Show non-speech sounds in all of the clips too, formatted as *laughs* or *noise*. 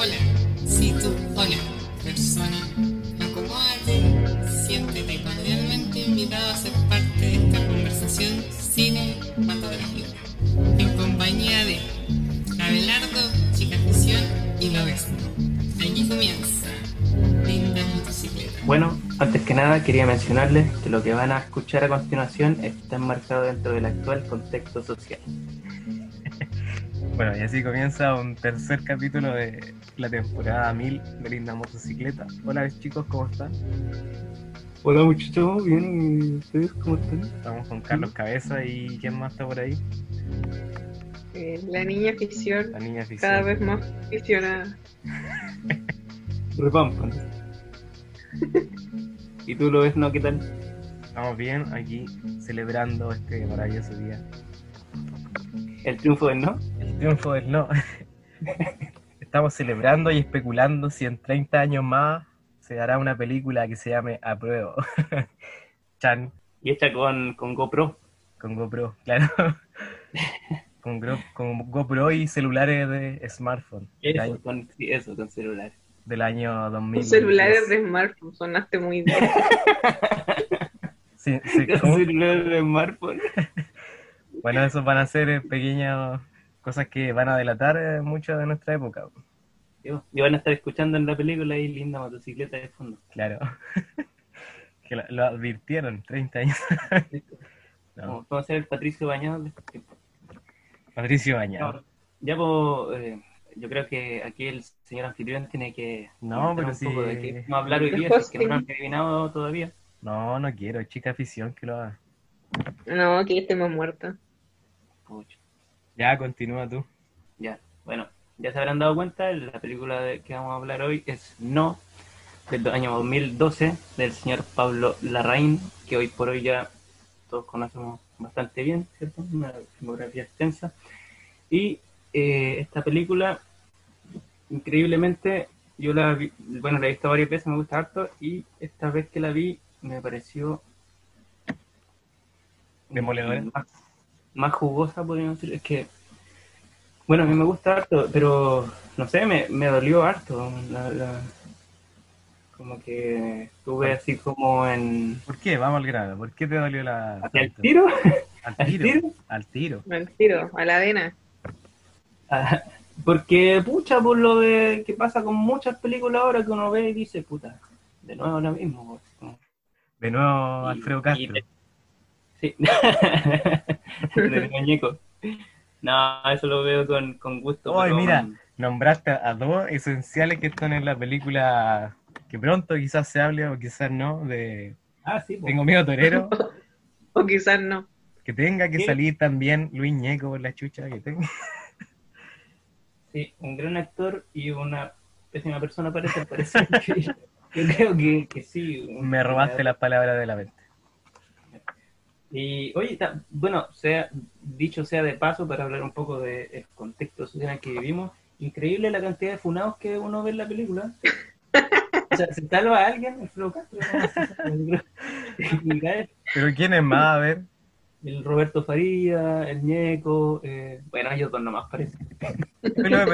Hola, sí tú, hola, persona. Acomódate, siéntete cordialmente invitado a ser parte de esta conversación cinematográfica. En compañía de Abelardo, Chica Ficción y Lobesto. Aquí comienza Linda Motocicleta. Bueno, antes que nada quería mencionarles que lo que van a escuchar a continuación está enmarcado dentro del actual contexto social. *laughs* Bueno, y así comienza un tercer capítulo de la temporada 1000 de Linda Motocicleta. Hola chicos, ¿cómo están? Hola muchachos, bien, ¿y ustedes cómo están? Estamos con Carlos Cabeza y ¿quién más está por ahí? Eh, la niña ficción, La niña ficción. cada vez más ficcionada. Repampan. ¿Y tú lo ves, no? ¿Qué tal? Estamos bien aquí celebrando este maravilloso día. El triunfo del no. El triunfo del no. *laughs* Estamos celebrando y especulando si en 30 años más se dará una película que se llame Apruebo. *laughs* Chan, Y esta con, con GoPro. con GoPro, claro. *laughs* con, GoPro y celulares de smartphone. Eso, año, con, sí, eso, con celular. del año 2000. Los celulares de smartphone, sonaste muy bien. Sí, sí, Con ¿cómo? celular de smartphone. *laughs* Bueno, esos van a ser pequeñas cosas que van a delatar eh, mucho de nuestra época. Y van a estar escuchando en la película ahí linda motocicleta de fondo. Claro. *laughs* que lo, lo advirtieron 30 años. *laughs* no, vamos a ser el Patricio Bañado de este tiempo. Patricio Bañado. No, ya pues, eh, yo creo que aquí el señor anfitrión tiene que No, pero un sí. poco de qué vamos a hablar hoy día, que no lo han adivinado todavía. No, no quiero, chica afición que lo haga. No, que estemos muertos. Pucha, Ya, continúa tú. ya, bueno, ya se habrán dado cuenta, la película de que vamos a hablar hoy es No, del año 2012, del señor Pablo Larraín, que hoy por hoy ya todos conocemos bastante bien, ¿cierto? Una filmografía extensa. Y eh, esta película, increíblemente, yo la vi, bueno, la he visto varias veces, me gusta harto, y esta vez que la vi me pareció Demoledora. más, más jugosa, podríamos decir. Es que, bueno, a mí me gusta harto, pero no sé, me, me dolió harto. la- la- como que estuve así como en. ¿Por qué? Vamos al grano. ¿Por qué te dolió la... ¿Hacia el tanto? tiro? Al ¿Al tiro. Al tiro. Al tiro, a la vena. Ah, Porque, pucha, por lo de que pasa con muchas películas ahora que uno ve y dice, puta, de nuevo lo mismo. De nuevo, Y- Alfredo y Castro. te- Sí. *laughs* *laughs* Del muñeco. No, eso lo veo con, con gusto. Ay, pero- mira, nombraste a dos esenciales que están en la película que pronto quizás se hable o quizás no, de Ah, sí. Tengo miedo torero, *laughs* O quizás no. que tenga que salir también Luis Ñeco por la chucha que tenga. *laughs* Sí, un gran actor y una pésima persona parece, parece que yo creo que, que sí. Me robaste las palabras de la mente. Y oye, ta- bueno, sea dicho sea de paso para hablar un poco del contexto social en el que vivimos, increíble la cantidad de funados que uno ve en la película. O sea, se salva a alguien, el Flo Castro, *laughs* Pero ¿quién es más? A ver. el Roberto Faría, el Ñeco, eh, bueno, ellos dos nomás parece. Pero,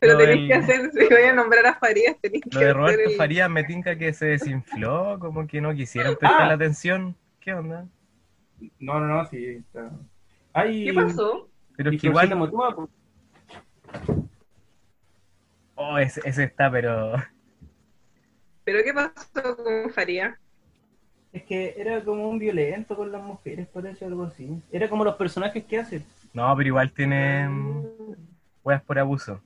pero- tenéis del- que hacer, si voy a nombrar a Farías, tenéis que Lo de hacer Roberto el... Farías me tinca que se desinfló, como que no quisieron prestar Ah. la atención. ¿Qué onda? No, no, no, sí. Está... Ay, ¿Qué pasó? Pero es que igual. Motúa, pues, Oh, ese, ese está, pero. *laughs* ¿Pero qué pasó con Farías? Es que era como un violento con las mujeres, parece algo así. Era como los personajes que hace. No, pero igual tiene. mm, Weas por abuso.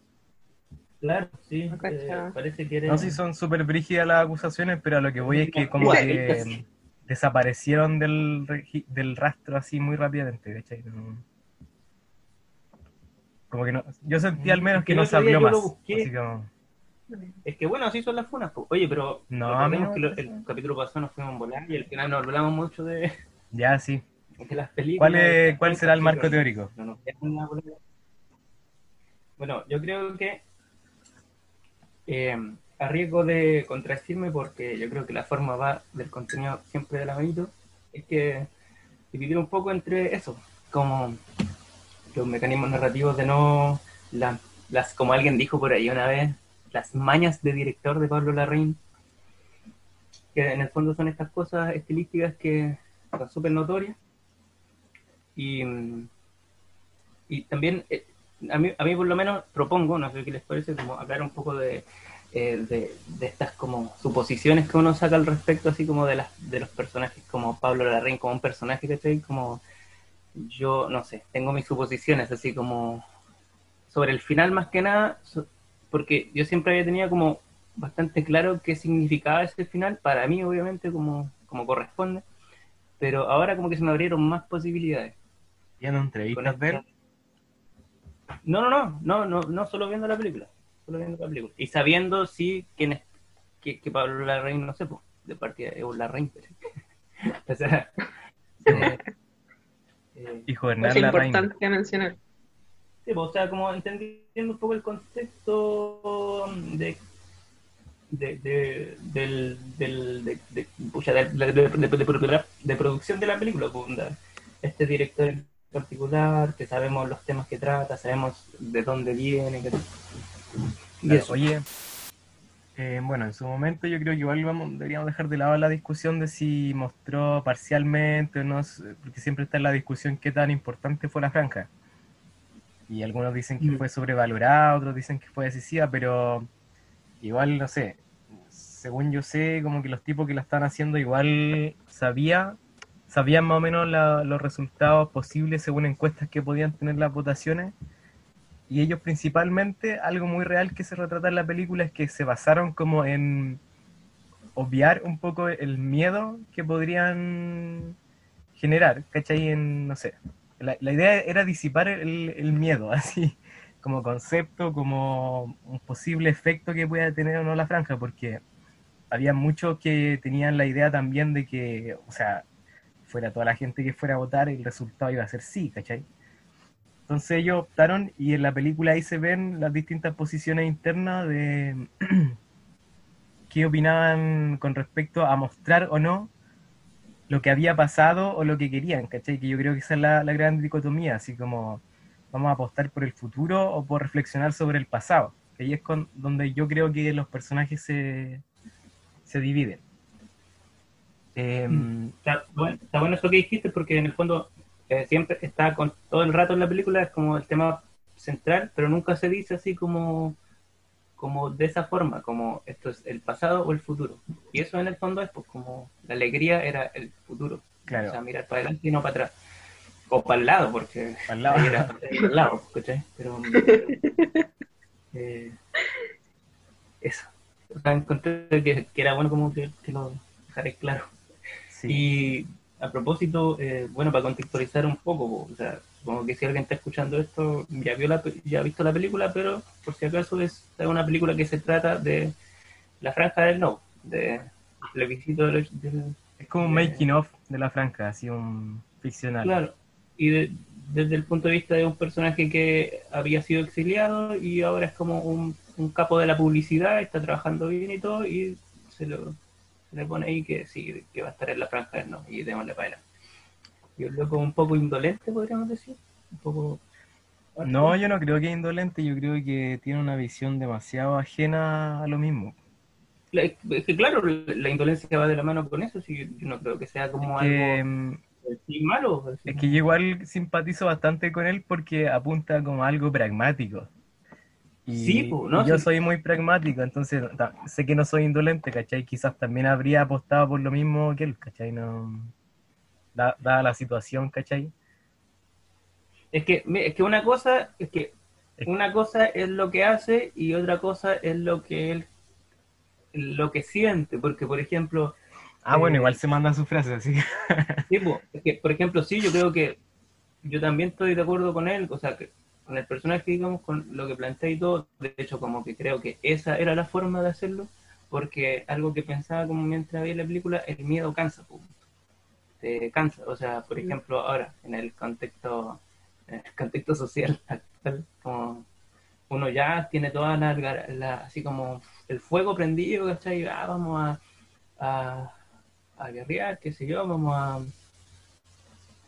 Claro, sí. Eh, parece que era. No sé si son súper brígidas las acusaciones, pero a lo que voy es que como que desaparecieron del, del rastro así muy rápidamente, ¿cachai? No- Como que no, yo sentí al menos que no se habló más. Así como, Es que bueno, así son las funas. po. Oye, pero No, a mí no que lo- el capítulo pasado nos fuimos a volar y al final nos hablamos mucho de, ya, sí. *laughs* de las películas. ¿Cuál, es, ¿Cuál será el marco teórico? no ahí. Bueno, yo creo que eh, a riesgo de contradecirme, porque yo creo que la forma va del contenido siempre de la manito, es que dividir un poco entre eso, como los mecanismos narrativos de no, la- las, como alguien dijo por ahí una vez, las mañas de director de Pablo Larraín, que en el fondo son estas cosas estilísticas que son súper notorias. Y, y también, eh, a, mí, a mí por lo menos propongo, no sé qué les parece, como hablar un poco de, eh, de, de estas como suposiciones que uno saca al respecto, así como de, las, de los personajes, como Pablo Larraín como un personaje, ¿cachai? Como yo, no sé, tengo mis suposiciones, así como sobre el final más que nada, porque yo siempre había tenido como bastante claro qué significaba ese final, para mí obviamente como, como corresponde, pero ahora como que se me abrieron más posibilidades. Viendo entrevistas esta- No, no, no, no, no, no solo viendo la película, solo viendo la película. Y sabiendo sí quién es, que, que Pablo Larraín, no sé, pues, de partida es un Larraín, pero- *laughs* o sea, eh, eh, Hijo de Es Hernán Larraín. importante mencionar. Sí, pues, o sea, como entendiendo un poco el contexto de de, de, del, del, de, de, pucha, de, de- de- de- de- de producción de la película. Este director en particular, que sabemos los temas que trata, sabemos de dónde viene. Que... Y Claro, eso. oye, eh, bueno, en su momento yo creo que igual vamos, deberíamos dejar de lado la discusión de si mostró parcialmente o no, porque siempre está la discusión qué tan importante fue la franja. Y algunos dicen que Mm. fue sobrevalorada, otros dicen que fue decisiva, pero igual, no sé, según yo sé, como que los tipos que la están haciendo igual sabía, sabían más o menos la- los resultados posibles según encuestas que podían tener las votaciones. Y ellos principalmente, algo muy real que se retrata en la película es que se basaron como en obviar un poco el miedo que podrían generar, ¿cachai? En, no sé, la, la idea era disipar el, el miedo, *laughs* así, como concepto, como un posible efecto que pueda tener o no la franja, porque había muchos que tenían la idea también de que, o sea, fuera toda la gente que fuera a votar, el resultado iba a ser sí, ¿cachai? Entonces ellos optaron y en la película ahí se ven las distintas posiciones internas de *clears throat* qué opinaban con respecto a mostrar o no lo que había pasado o lo que querían, ¿cachai? Que yo creo que esa es la, la gran dicotomía, así como vamos a apostar por el futuro o por reflexionar sobre el pasado. Que ahí es con, donde yo creo que los personajes se, se dividen. Em, Está bueno, está bueno eso que dijiste porque en el fondo eh, siempre está con todo el rato en la película, es como el tema central, pero nunca se dice así como, como de esa forma, como esto es el pasado o el futuro. Y eso en el fondo es pues como la alegría era el futuro. Claro. O sea, mirar para adelante y no para atrás. O para el lado, porque Para el lado. era para el lado, ¿cachai? Pero *laughs* eh, eso. O sea, encontré que, que era bueno como que, que lo dejaré claro. sí. Y a propósito, eh, bueno, para contextualizar un poco, po, o sea, supongo que si alguien está escuchando esto, ya vio la, ya ha visto la película, pero por si acaso es una película que se trata de la franja del no, de plebiscito del, del- Es como un making of de la franja, así un ficcional. claro, y de- desde el punto de vista de un personaje que había sido exiliado y ahora es como un, un capo de la publicidad, está trabajando bien y todo, y se lo le pone ahí que sí, que va a estar en la franja del no, y démosle para adelante. Y un loco un poco indolente, podríamos decir, un poco... No, yo no creo que es indolente, yo creo que tiene una visión demasiado ajena a lo mismo. La- Es que claro, la indolencia va de la mano con eso, sí, yo no creo que sea como Que, algo mm, sí, malo. así. es que yo igual simpatizo bastante con él porque apunta como a algo pragmático. Y, Sí, po, ¿no? y yo Sí. soy muy pragmático, entonces ta- sé que no soy indolente, ¿cachai? Quizás también habría apostado por lo mismo que él, ¿cachai? No, da- dada la situación, ¿cachai? Es que, es que una cosa, es que una cosa es lo que hace y otra cosa es lo que él, lo que siente, porque por ejemplo, Ah, bueno, Eh, igual se manda su frase, así sí, po, es que, por ejemplo, sí, yo creo que yo también estoy de acuerdo con él, o sea, que con el personaje, digamos, con lo que plantea y todo, de hecho, como que creo que esa era la forma de hacerlo, porque algo que pensaba como mientras veía la película, el miedo cansa, po. te cansa, o sea, por ejemplo, ahora, en el contexto, en el contexto social *laughs* actual, como uno ya tiene toda la, la- así como el fuego prendido, ¿cachai? Ah, vamos a, a, a guerrear, qué sé yo, vamos a,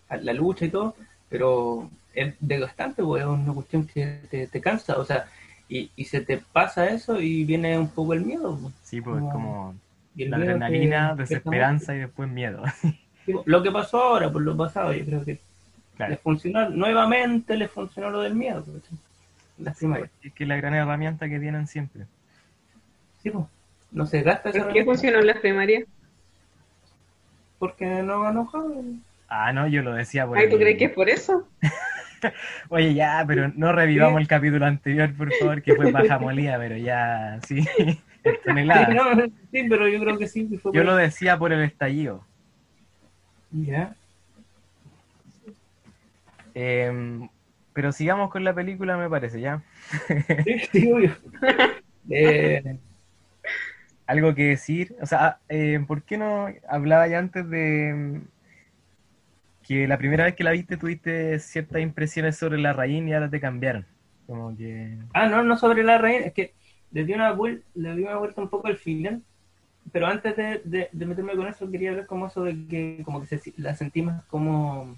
a la lucha y todo, pero es desgastante, pues es una cuestión que te, te cansa, o sea, y, y se te pasa eso y viene un poco el miedo. po. Sí, pues es Como- como la adrenalina, desesperanza y después miedo. Sí, po. Lo que pasó ahora, por lo pasado, yo creo que Claro. les funcionó, nuevamente les funcionó lo del miedo. Las primarias. Es que es la gran herramienta que tienen siempre. Sí, pues. No se gasta esa ¿Por qué funcionó en las primarias? porque no ganó Javi. Ah, no, yo lo decía por Ay, ¿tú el- crees que es por eso? *laughs* *laughs* Oye, ya, pero no revivamos el capítulo anterior, por favor, que fue baja molida, pero ya, sí, *laughs* toneladas. Sí, no, sí, pero yo creo que sí. que fue Yo por- lo decía por el estallido. Ya. Eh, pero sigamos con la película, me parece, ¿ya? *laughs* Sí, sí, obvio. Eh, Algo que decir, o sea, eh, ¿por qué no hablaba ya antes de que la primera vez que la viste tuviste ciertas impresiones sobre la raíz y ahora te cambiaron? Como que... Ah, no, no sobre la reina, es que le di una vuelta, le di una vuelta un poco al final, pero antes de, meterme con eso quería ver como eso de que como que se- la sentí como,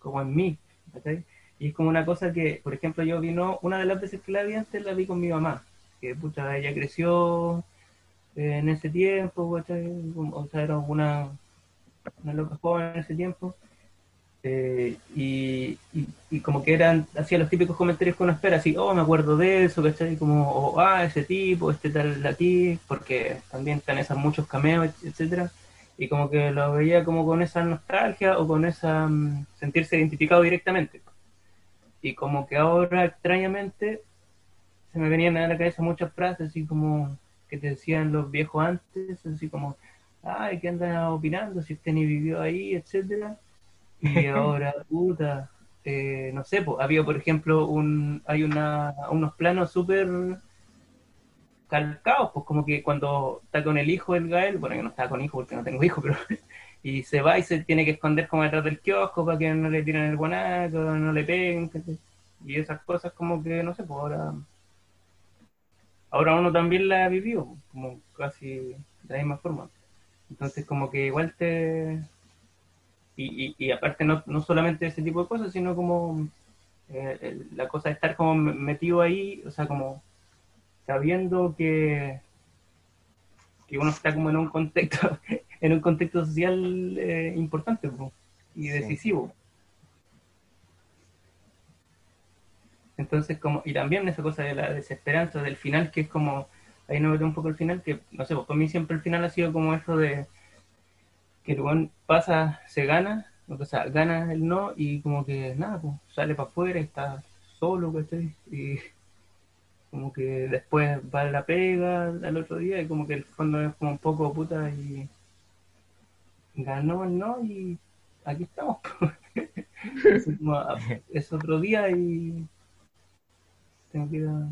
como en mí, ¿cachai? Y es como una cosa que, por ejemplo, yo vino, una de las veces que la vi antes la vi con mi mamá, que pucha, ella creció eh, en ese tiempo, O sea, era una, una loca joven en ese tiempo. Eh, y, como que eran, hacía los típicos comentarios que uno espera, así, oh, me acuerdo de eso, ¿cachai? Como, o, ah, ese tipo, este tal aquí, porque también están esos muchos cameos, etcétera Y como que lo veía como con esa nostalgia o con esa mm, sentirse identificado directamente. Y como que ahora, extrañamente, se me venían a la cabeza muchas frases así como que te decían los viejos antes, así como, ay, ¿qué andan opinando? Si usted ni vivió ahí, etcétera y ahora, puta, eh, no sé, pues, había por ejemplo un, hay una, unos planos súper calcados, pues como que cuando está con el hijo el Gael, bueno, yo no estaba con hijo porque no tengo hijo, pero *laughs* y se va y se tiene que esconder como detrás del kiosco para que no le tiren el guanaco, no le peguen, y esas cosas como que, no sé, pues ahora, ahora uno también la ha vivido, como casi de la misma forma. Entonces como que igual te, y, y, y aparte no, no solamente ese tipo de cosas, sino como eh, la cosa de estar como metido ahí, o sea, como sabiendo que, que uno está como en un contexto, *laughs* en un contexto social eh, importante po, y Sí. decisivo. Entonces, como, y también esa cosa de la desesperanza del final, que es como, ahí no veo un poco el final, que no sé, pues para mí siempre el final ha sido como eso de que el weón pasa, se gana, o sea, gana el no y como que nada, pues sale para afuera, está solo, ¿cachai? Y como que después va la pega al otro día y como que el fondo es como un poco puta y ganó el no y aquí estamos. *laughs* es, como, ah, es otro día y tengo que ir a...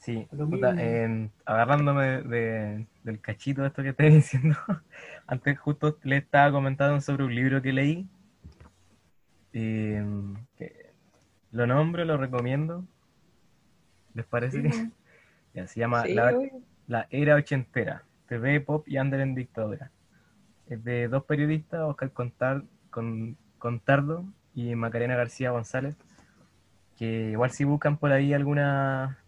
Sí, puta, eh, agarrándome de- del cachito de esto que estoy *laughs* diciendo, antes justo le estaba comentando sobre un libro que leí, eh, que lo nombro, lo recomiendo, ¿les parece? Sí, *laughs* Ya, se llama Sí, la, Era Ochentera, TV, Pop y Under en Dictadura. Es de dos periodistas, Oscar Contar, con, Contardo y Macarena García González, que igual si buscan por ahí alguna,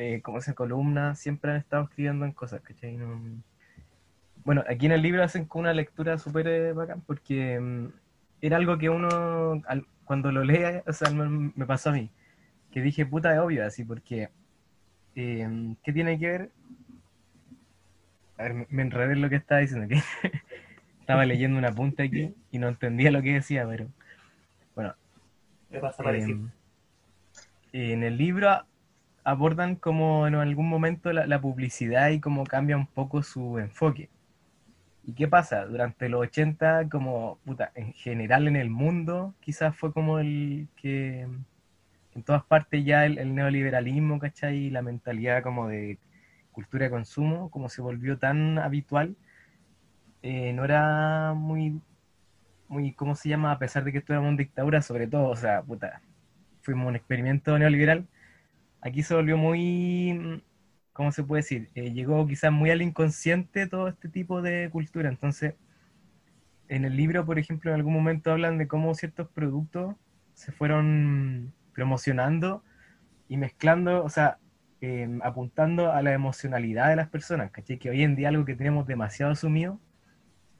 eh, como se columna, siempre han estado escribiendo en cosas, ¿cachai? No- Bueno, aquí en el libro hacen con una lectura súper eh, bacán porque mm, era algo que uno, al- cuando lo lee, o sea, me, me pasó a mí, que dije, puta, es obvio, así, porque, eh, ¿qué tiene que ver? A ver, me- me enredé en lo que estaba diciendo, que *laughs* estaba leyendo una punta aquí y no entendía lo que decía, pero bueno, me pasa parecido. eh, en el libro abordan como en algún momento la, publicidad y cómo cambia un poco su enfoque. ¿Y qué pasa? Durante los 80, como puta, en general en el mundo, quizás fue como el que en todas partes ya el, el neoliberalismo, ¿cachai? Y la mentalidad como de cultura de consumo, como se volvió tan habitual, eh, no era muy, muy, ¿cómo se llama? A pesar de que estuviéramos en dictadura, sobre todo, o sea, puta, fuimos un experimento neoliberal, aquí se volvió muy, mm, ¿cómo se puede decir? Eh, llegó quizás muy al inconsciente todo este tipo de cultura. Entonces, en el libro, por ejemplo, en algún momento hablan de cómo ciertos productos se fueron promocionando y mezclando, o sea, eh, apuntando a la emocionalidad de las personas, ¿cachai? Que hoy en día algo que tenemos demasiado asumido,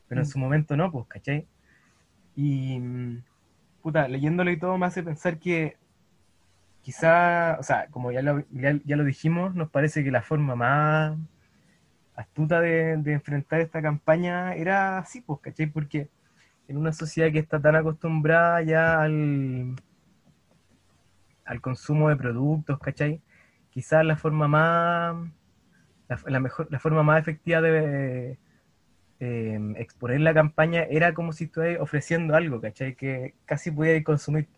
pero en Mm. su momento no, pues, ¿cachai? Y, mm, puta, leyéndolo y todo me hace pensar que quizá, o sea, como ya lo, ya, ya lo dijimos, nos parece que la forma más astuta de, de enfrentar esta campaña era así, pues, ¿cachai? Porque en una sociedad que está tan acostumbrada ya al, al consumo de productos, ¿cachai? Quizás la forma más, la, mejor, la forma más efectiva de eh, exponer la campaña era como si estuvieras ofreciendo algo, ¿cachai? Que casi pudierais consumir.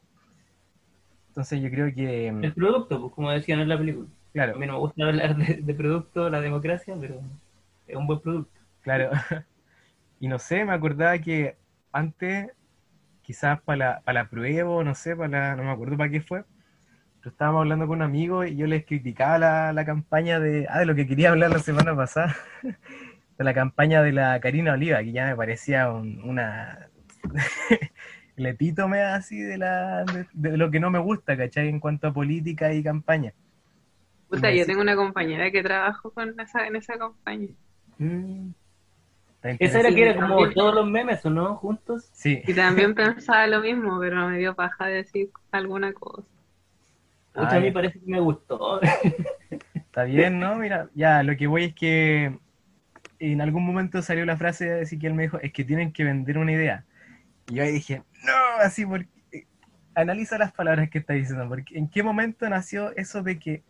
Entonces yo creo que, El producto, pues como decían en la película. A claro, mí no me gusta hablar de, de producto, la democracia, pero es un buen producto. Claro. *laughs* Y no sé, me acordaba que antes, quizás para la, para la prueba, no sé, para la, no me acuerdo para qué fue, pero estábamos hablando con un amigo y yo les criticaba la, la campaña de, ah, de lo que quería hablar la semana pasada, *laughs* de la campaña de la Karina Oliva, que ya me parecía un- una... *laughs* el epítome así de, la, de, de lo que no me gusta, ¿cachai? En cuanto a política y campaña. Puta, Y yo tengo una compañera que trabajó con esa, en esa campaña. Mm, Esa era que era como todos los memes, ¿o no? Juntos. Sí. Y también pensaba lo mismo, pero me dio paja decir alguna cosa. Pucha, a mí parece que me gustó. *laughs* Está bien, ¿no? Mira, ya, lo que voy es que en algún momento salió la frase de Ezequiel me dijo, es que tienen que vender una idea. Y yo ahí dije, no, así porque analiza las palabras que está diciendo, porque en qué momento nació eso de que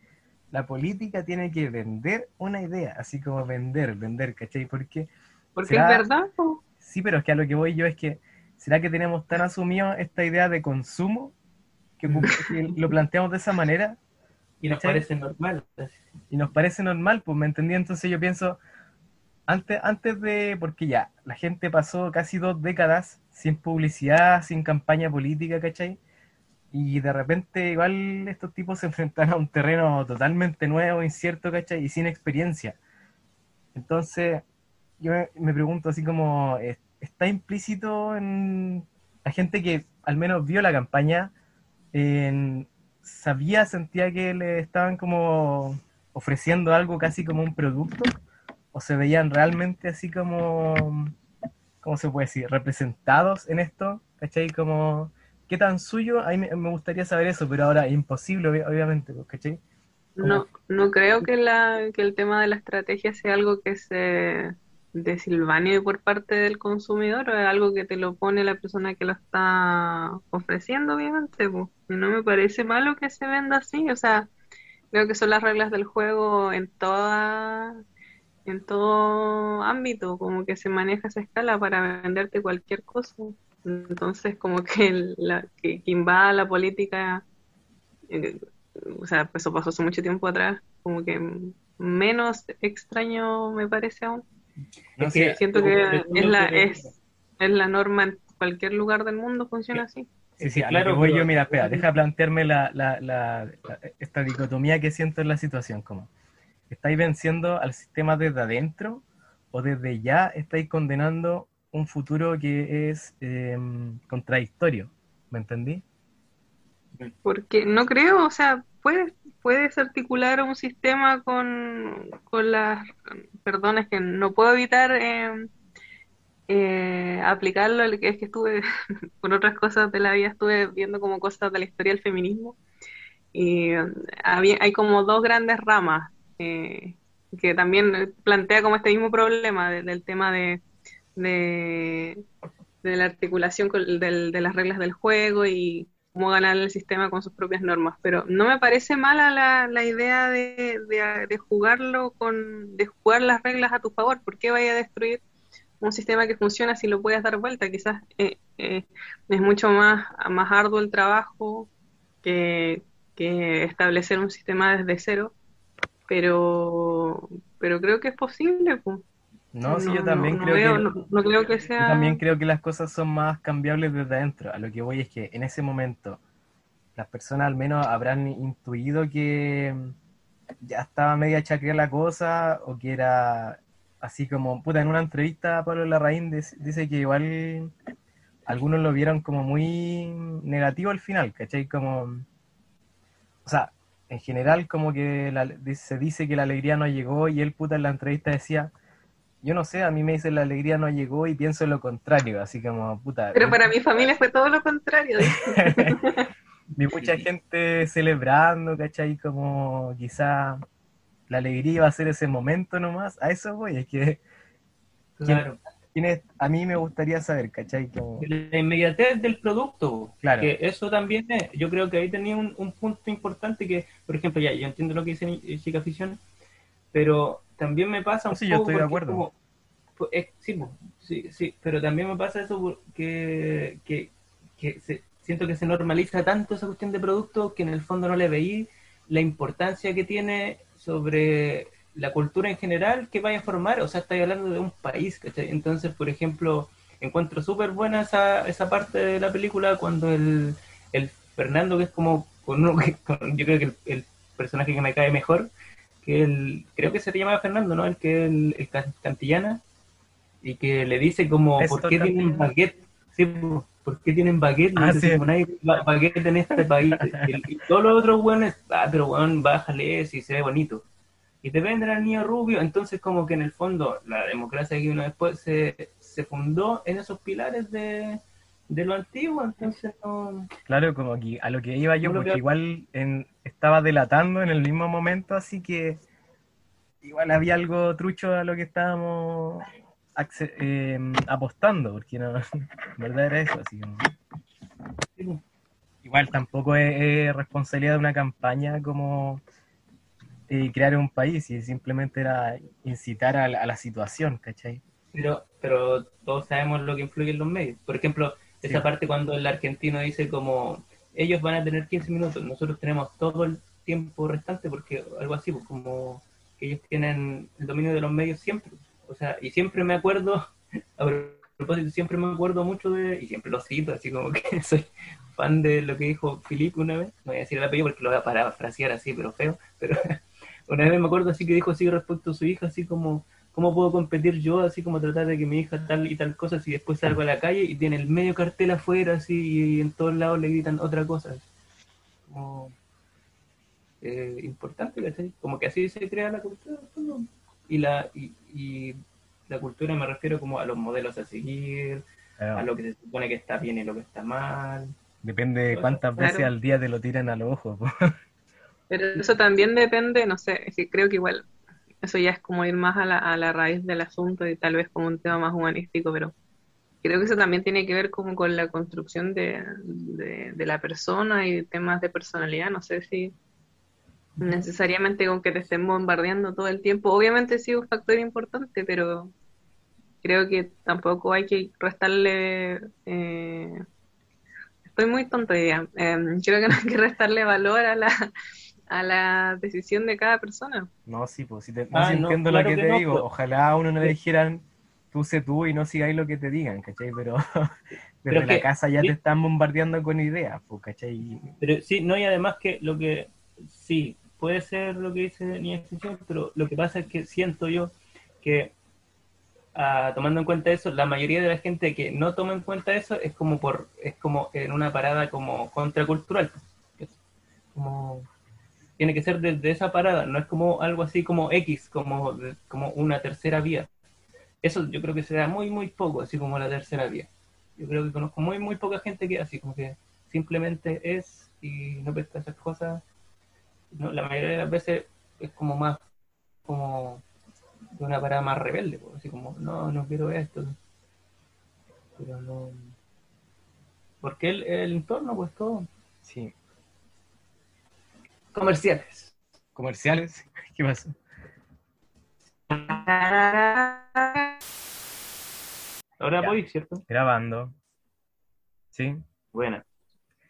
la política tiene que vender una idea, así como vender, vender, ¿cachai? Porque Porque ¿Será? es verdad, sí, pero es que a lo que voy yo es que, ¿será que tenemos tan asumido esta idea de consumo que, *laughs* que lo planteamos de esa manera? Y nos ¿Cachai? parece normal. y nos parece normal, pues me entendí, entonces yo pienso, antes, antes de, porque ya, la gente pasó casi dos décadas sin publicidad, sin campaña política, ¿cachai? Y de repente igual estos tipos se *laughs* enfrentaron a un terreno totalmente nuevo, incierto, ¿cachai? Y sin experiencia. Entonces, yo me, pregunto así como, ¿es- ¿está implícito en la gente que al menos vio la campaña, en- sabía, sentía que le estaban como ofreciendo algo casi como un producto? ¿O se veían realmente así como, ¿cómo se puede decir? Representados en esto, ¿cachai? Como, ¿qué tan suyo? A mí me me gustaría saber eso, pero ahora imposible, obvi- obviamente, pues, ¿cachai? No, no creo que, la, que el tema de la estrategia sea algo que se desilvane por parte del consumidor o es algo que te lo pone la persona que lo está ofreciendo, obviamente. Y no me parece malo que se venda así, o sea, creo que son las reglas del juego en toda, en todo ámbito, como que se maneja esa escala para venderte cualquier cosa. Entonces, como que, la, que, que invada la política eh, o sea, eso pasó hace mucho tiempo atrás, como que menos extraño me parece aún. No Es Siento que es la, que- es, es la norma en cualquier lugar del mundo, funciona así. Sí, sí, a lo Claro, que voy pero- yo, mira, espera, deja plantearme la, la- la- la- esta dicotomía que siento en la situación, como, ¿estáis venciendo al sistema desde adentro o desde ya estáis condenando un futuro que es eh, contradictorio? ¿Me entendí? Porque no creo, o sea, puedes, puedes articular un sistema con, con las, perdón, es que no puedo evitar eh, eh, aplicarlo, es que estuve *laughs* con otras cosas de la vida, estuve viendo como cosas de la historia del feminismo y había, hay como dos grandes ramas eh, que también plantea como este mismo problema de- del tema de, de, la articulación con- de las reglas del juego y cómo ganar el sistema con sus propias normas. Pero no me parece mala la, la idea de, de- de jugarlo con, de jugar las reglas a tu favor. ¿Por qué vaya a destruir un sistema que funciona si lo puedes dar vuelta? Quizás eh, eh, es mucho más, más arduo el trabajo que, que establecer un sistema desde cero. Pero, pero creo que es posible. pues. No, sí, yo también no creo veo- que... no- no creo que Yo sea. también creo que las cosas son más cambiables desde adentro. A lo que voy es que en ese momento las personas al menos habrán intuido que ya estaba media chacrea la cosa o que era así como, puta, en una entrevista Pablo Larraín dice, dice que igual algunos lo vieron como muy negativo al final, ¿cachai? Como, o sea, en general como que la- se dice que la alegría no llegó y él puta en la entrevista decía, yo no sé, a mí me dicen la alegría no llegó y pienso lo contrario, así como puta. Pero para mi familia fue todo lo contrario. *laughs* Vi mucha gente celebrando, ¿cachai? Como quizá la alegría iba a ser ese momento nomás. A eso voy, es que Claro. ¿Quién es? a mí me gustaría saber, ¿cachai? Como, La inmediatez del producto, Claro. que eso también es, yo creo que ahí tenía un, un punto importante que, por ejemplo, ya, yo entiendo lo que dice eh, Chica Ficción, pero también me pasa un Sí, yo poco estoy de acuerdo. como- pues, es- sí, pues, sí, sí, pero también me pasa eso porque que, que se- siento que se normaliza tanto esa cuestión de producto que en el fondo no le veí la importancia que tiene sobre la cultura en general que vaya a formar, o sea, estáis hablando de un país, ¿cachai? Entonces, por ejemplo, encuentro súper buena esa, esa parte de la película cuando el, el Fernando, que es como, con uno que- con- yo creo que el, el personaje que me cae mejor, que el, creo que se llama Fernando, ¿no? El que el, el can- Cantillana, y que le dice como, Néstor ¿por qué tienen baguette? Sí, po, ¿por qué tienen baguette? Ah, Y dice, sí. "Nadie baguette en este país. Y, todos los otros buenos, ah, pero weón, bájale si se ve bonito. Y te venden al niño rubio, entonces como que en el fondo la democracia que vino después se, se fundó en esos pilares de, de lo antiguo, entonces no... claro, como que a lo que iba yo, porque que- igual en- estaba delatando en el mismo momento, así que igual había algo trucho a lo que estábamos eh, apostando, porque no, *laughs* en verdad era eso, así po. Igual tampoco es, es responsabilidad de una campaña como eh, crear un país y simplemente era incitar a la, a la situación, ¿cachai? Pero, pero todos sabemos lo que influye en los medios. Por ejemplo, esa Sí. parte cuando el argentino dice como ellos van a tener 15 minutos, nosotros tenemos todo el tiempo restante porque algo así, pues como que ellos tienen el dominio de los medios siempre. O sea, y siempre me acuerdo, *laughs* a propósito, siempre me acuerdo mucho de, y siempre lo cito, así como que *laughs* soy fan de lo que dijo Filipe una vez, no voy a decir el apellido porque lo voy a parafrasear así, pero feo, pero *laughs* una vez me acuerdo así que dijo así respecto a su hija, así como, ¿cómo puedo competir yo así como tratar de que mi hija tal y tal cosa si después salgo a la calle y tiene el medio cartel afuera así y en todos lados le gritan otra cosa? Como eh, importante, ¿cachai? Como que así se crea la cultura. todo. Y la, y, y la cultura me refiero como a los modelos a seguir, a lo que se supone que está bien y lo que está mal. Depende de cuántas Claro. veces al día te lo tiran a los ojos. Pero eso también depende, no sé, que creo que igual eso ya es como ir más a la, a la raíz del asunto y tal vez como un tema más humanístico, pero creo que eso también tiene que ver como con la construcción de, la persona y temas de personalidad, no sé si necesariamente con que te estén bombardeando todo el tiempo, obviamente sí es un factor importante, pero creo que tampoco hay que restarle... eh, Estoy muy tonta día. Eh, creo que no hay que restarle valor a la, a la decisión de cada persona. No, sí, pues si te, no, Ah, no, entiendo claro lo que, que te no, digo. pues. Ojalá a uno no le dijeran tú sé tú y no sigáis lo que te digan, ¿cachai? Pero *laughs* desde Pero la que- casa ya sí. te están bombardeando con ideas, pues, ¿cachai? Pero sí, no, y además que lo que sí, puede ser lo que dice Extinción, pero lo que pasa es que siento yo que ah, tomando en cuenta eso, la mayoría de la gente que no toma en cuenta eso es como por, es como en una parada como contracultural. que es Como tiene que ser desde esa parada, no es como algo así como X, como, como una tercera vía. Eso yo creo que se da muy, muy poco, así como la tercera vía. Yo creo que conozco muy, muy poca gente que así como que simplemente es y no pesca esas cosas. La mayoría de las veces es como más, como de una parada más rebelde, pues, así como, no, no quiero esto. Pero no. Porque el, el entorno, pues todo. Sí. Comerciales. ¿Comerciales? *laughs* ¿Qué pasó? Ahora Ya. voy, ¿cierto? Grabando. Sí. Bueno.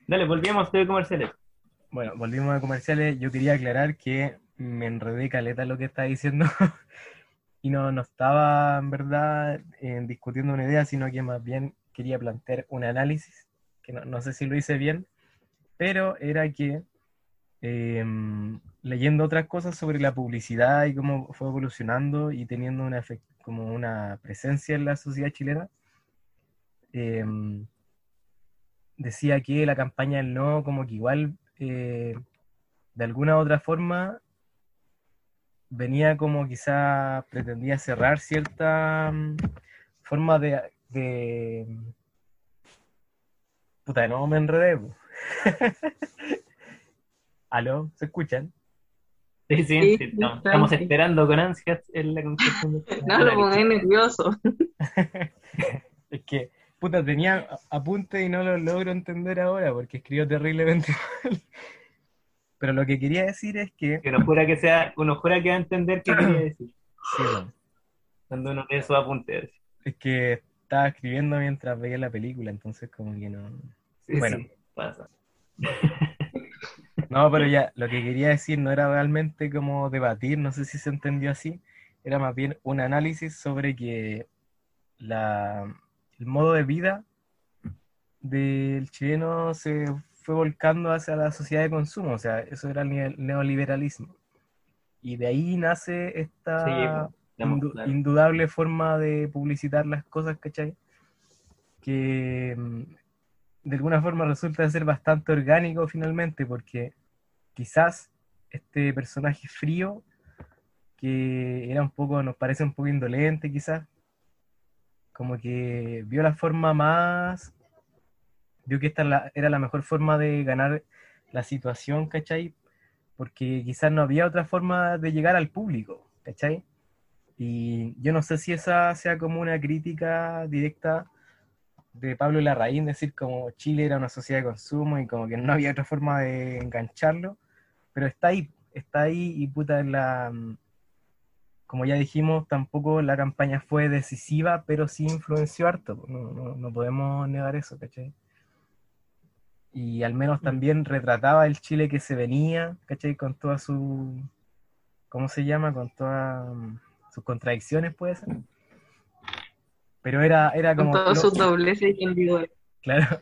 Dale, volvíamos de comerciales. Bueno, volvimos a comerciales. Yo quería aclarar que me enredé caleta lo que estaba diciendo. *laughs* y no, no estaba en verdad eh, discutiendo una idea, sino que más bien quería plantear un análisis, que no, no sé si lo hice bien, pero era que eh, leyendo otras cosas sobre la publicidad y cómo fue evolucionando y teniendo una, como una presencia en la sociedad chilena, eh, decía que la campaña del no como que igual eh, de alguna u otra forma venía como quizá pretendía cerrar cierta mm, forma de, de... Puta, no me enredé. *laughs* ¿Aló? ¿Se escuchan? Sí, sí, Sí, sí, sí, estamos, esperando con ansias en la conclusión de este No lo pongáis nervioso. *laughs* Es que, puta, tenía apunte y no lo logro entender ahora porque escribió terriblemente *laughs* mal. Pero lo que quería decir es que... Que uno jura que sea, uno jura que va a entender qué quería *clears throat* decir sí, bueno, cuando uno lee su apunte. es que estaba escribiendo mientras veía la película, entonces como que no... Sí, Bueno. sí, pasa. *laughs* No, pero ya, lo que quería decir no era realmente como debatir, no sé si se entendió así, era más bien un análisis sobre que la, el modo de vida del chileno se fue volcando hacia la sociedad de consumo, o sea, eso era el neo- neoliberalismo. Y de ahí nace esta Sí, indu- indudable forma de publicitar las cosas, ¿cachai? Que mm, de alguna forma resulta ser bastante orgánico finalmente, porque quizás este personaje frío, que era un poco, nos parece un poco indolente quizás, como que vio la forma más, vio que esta era la mejor forma de ganar la situación, ¿cachai? Porque quizás no había otra forma de llegar al público, ¿cachai? Y yo no sé si esa sea como una crítica directa de Pablo Larraín, decir como Chile era una sociedad de consumo y como que no había otra forma de engancharlo, pero está ahí, está ahí y puta en la... mm, Como ya dijimos, tampoco la campaña fue decisiva, pero sí influenció harto, no, no, no podemos negar eso, ¿cachai? Y al menos también retrataba el Chile que se venía, ¿cachai? Con toda su... ¿Cómo se llama? Con todas mm, sus contradicciones, puede ser. Pero era, era Con como... todos lo- sus dobleces y individuales. Claro,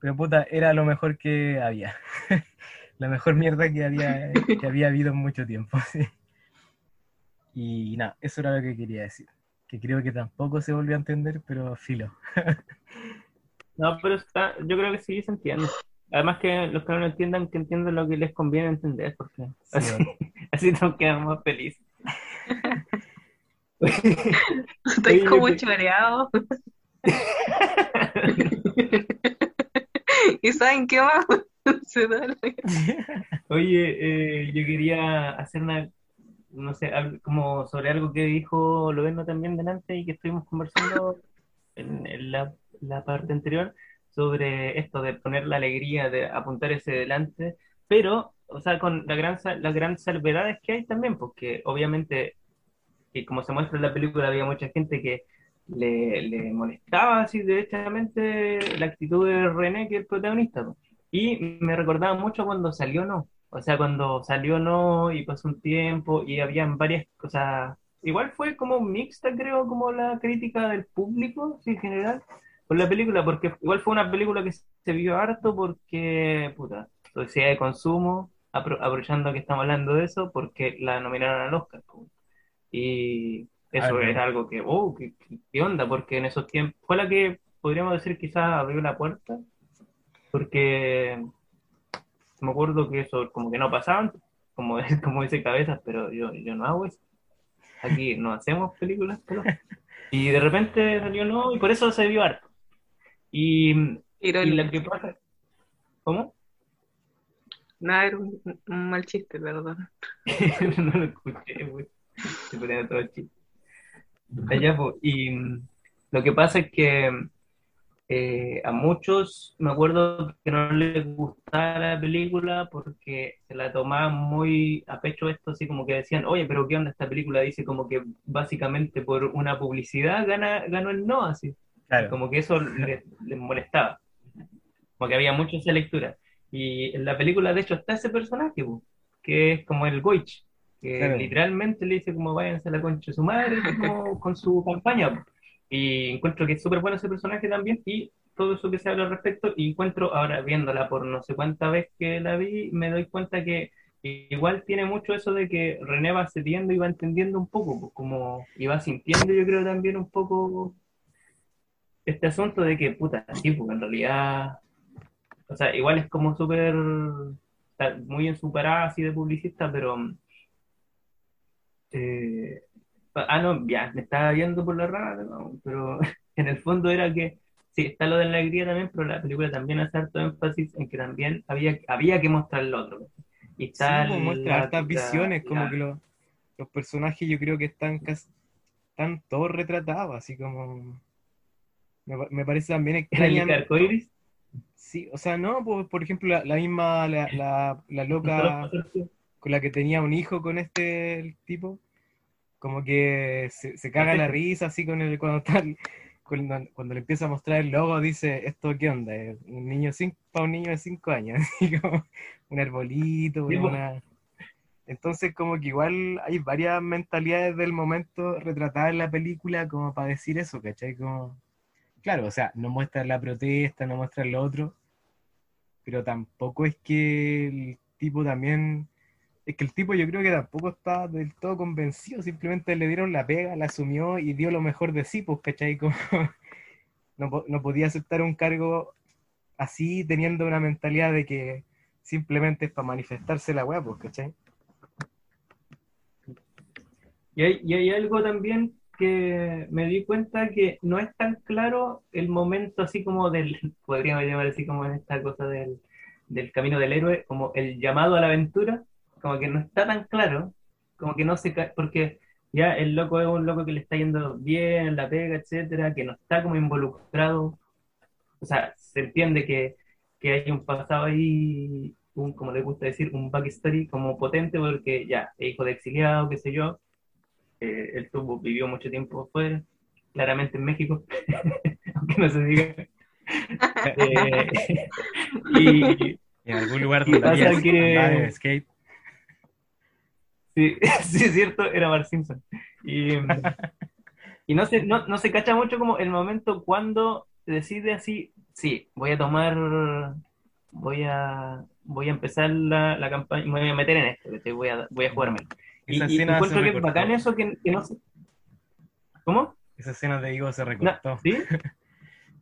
pero puta, era lo mejor que había. *laughs* La mejor mierda que había, que había habido en mucho tiempo. *laughs* sí. Y nada, eso era lo que quería decir. Que creo que tampoco se volvió a entender, pero filo. *laughs* No, pero está, yo creo que sí se entiende. Además que los que no lo entiendan, que entiendan lo que les conviene entender, porque Sí, así, bueno. así nos quedamos felices. *laughs* Estoy Oye, como choreado. *laughs* ¿Y saben qué más? *laughs* Se da la- Oye, eh, yo quería hacer una, no sé, como sobre algo que dijo Loveno también delante y que estuvimos conversando en, en la, la parte anterior sobre esto de poner la alegría, de apuntar ese delante, pero, o sea, con la gran, las grandes salvedades que hay también, porque obviamente, y como se muestra en la película, había mucha gente que le, le molestaba así derechamente la actitud de René, que es el protagonista. Y me recordaba mucho cuando salió No. O sea, cuando salió No y pasó un tiempo y habían varias cosas. Igual fue como mixta, creo, como la crítica del público, sí, en general, con la película, porque igual fue una película que se vio harto porque, puta, sociedad de consumo, apro- aprovechando que estamos hablando de eso, porque la nominaron al Oscar. po. Y eso Ah, no. era algo que, oh, ¿qué, qué- qué onda? Porque en esos tiempos fue la que podríamos decir quizás abrió la puerta, porque me acuerdo que eso como que no pasaban, como, *laughs* como dice Cabezas, pero yo, yo no hago eso. Aquí no hacemos películas, pero... *laughs* Y de repente salió no, y por eso se vio harto. Y, y lo que pasa... ¿Cómo? Nada, era un, un mal chiste, perdón. *laughs* no lo escuché, güey. *laughs* Se ponía todo chiste. Allá. Y mm, lo que pasa es que eh, a muchos me acuerdo que no les gustaba la película porque se la tomaban muy a pecho esto, así como que decían, oye, pero ¿qué onda esta película? Dice como que básicamente por una publicidad gana, ganó el no, así. Claro. Como que eso les, les molestaba. Como que había mucha esa lectura. Y en la película, de hecho, está ese personaje, que es como el Goich, que Claro. literalmente le dice como váyanse a la concha de su madre, *laughs* como con su campaña. Y encuentro que es súper bueno ese personaje también, y todo eso que se habla al respecto, y encuentro, ahora viéndola por no sé cuánta vez que la vi, me doy cuenta que igual tiene mucho eso de que René va cediendo y va entendiendo un poco, pues, como, y va sintiendo yo creo también un poco este asunto de que, puta, sí, porque en realidad, o sea, igual es como súper está muy en su parada así de publicista, pero... eh, ah, no, ya, me estaba viendo por la rara, no, pero *laughs* en el fondo era que, sí, está lo de la alegría también, pero la película también hace harto énfasis en que también había, había que mostrar lo otro. Y Sí, está pues, muestra hartas la- visiones, como que los, los personajes yo creo que están casi, están todos retratados, así como... Me, me parece también *laughs* en el Sí, o sea, no, pues, por ejemplo, la, la misma, la, la, la *laughs* loca con la que tenía un hijo con este tipo, como que se, se caga la risa así con el, cuando, el- cuando, cuando le empieza a mostrar el logo, dice, ¿esto qué onda? Un niño cinco, para un niño de 5 años, *laughs* así como un arbolito, una... Entonces como que igual hay varias mentalidades del momento retratadas en la película como para decir eso, ¿cachai? Como, claro, o sea, no muestra la protesta, no muestra lo otro, pero tampoco es que el tipo también, es que el tipo yo creo que tampoco está del todo convencido, simplemente le dieron la pega, la asumió y dio lo mejor de sí, pues, ¿cachai? *laughs* Como no, no podía aceptar un cargo así teniendo una mentalidad de que simplemente es para manifestarse la weá, pues, ¿cachai? Y hay, y hay algo también que me di cuenta que no es tan claro el momento así como del, podríamos llamar así como en esta cosa del, del camino del héroe, como el llamado a la aventura, como que no está tan claro, como que no se ca- porque ya el loco es un loco que le está yendo bien, en la pega, etcétera, que no está como involucrado, o sea, se entiende que, que hay un pasado ahí, un, como le gusta decir, un backstory como potente, porque ya, hijo de exiliado, qué sé yo, eh, él tuvo, vivió mucho tiempo fuera, claramente en México, *laughs* aunque no se diga. *laughs* Eh, *laughs* y En algún lugar donde había skate. Sí, *laughs* sí, es cierto, era Bart Simpson. Y, y no, se, no, no se cacha mucho como el momento cuando decide así, sí, voy a tomar, voy a, voy a empezar la, la campaña, me voy a meter en esto, voy a, voy a jugármelo. Y, Esa y encuentro que es bacán eso que, que no se... ¿Cómo? Esa escena de Igo se No, recortó. ¿Sí? *laughs*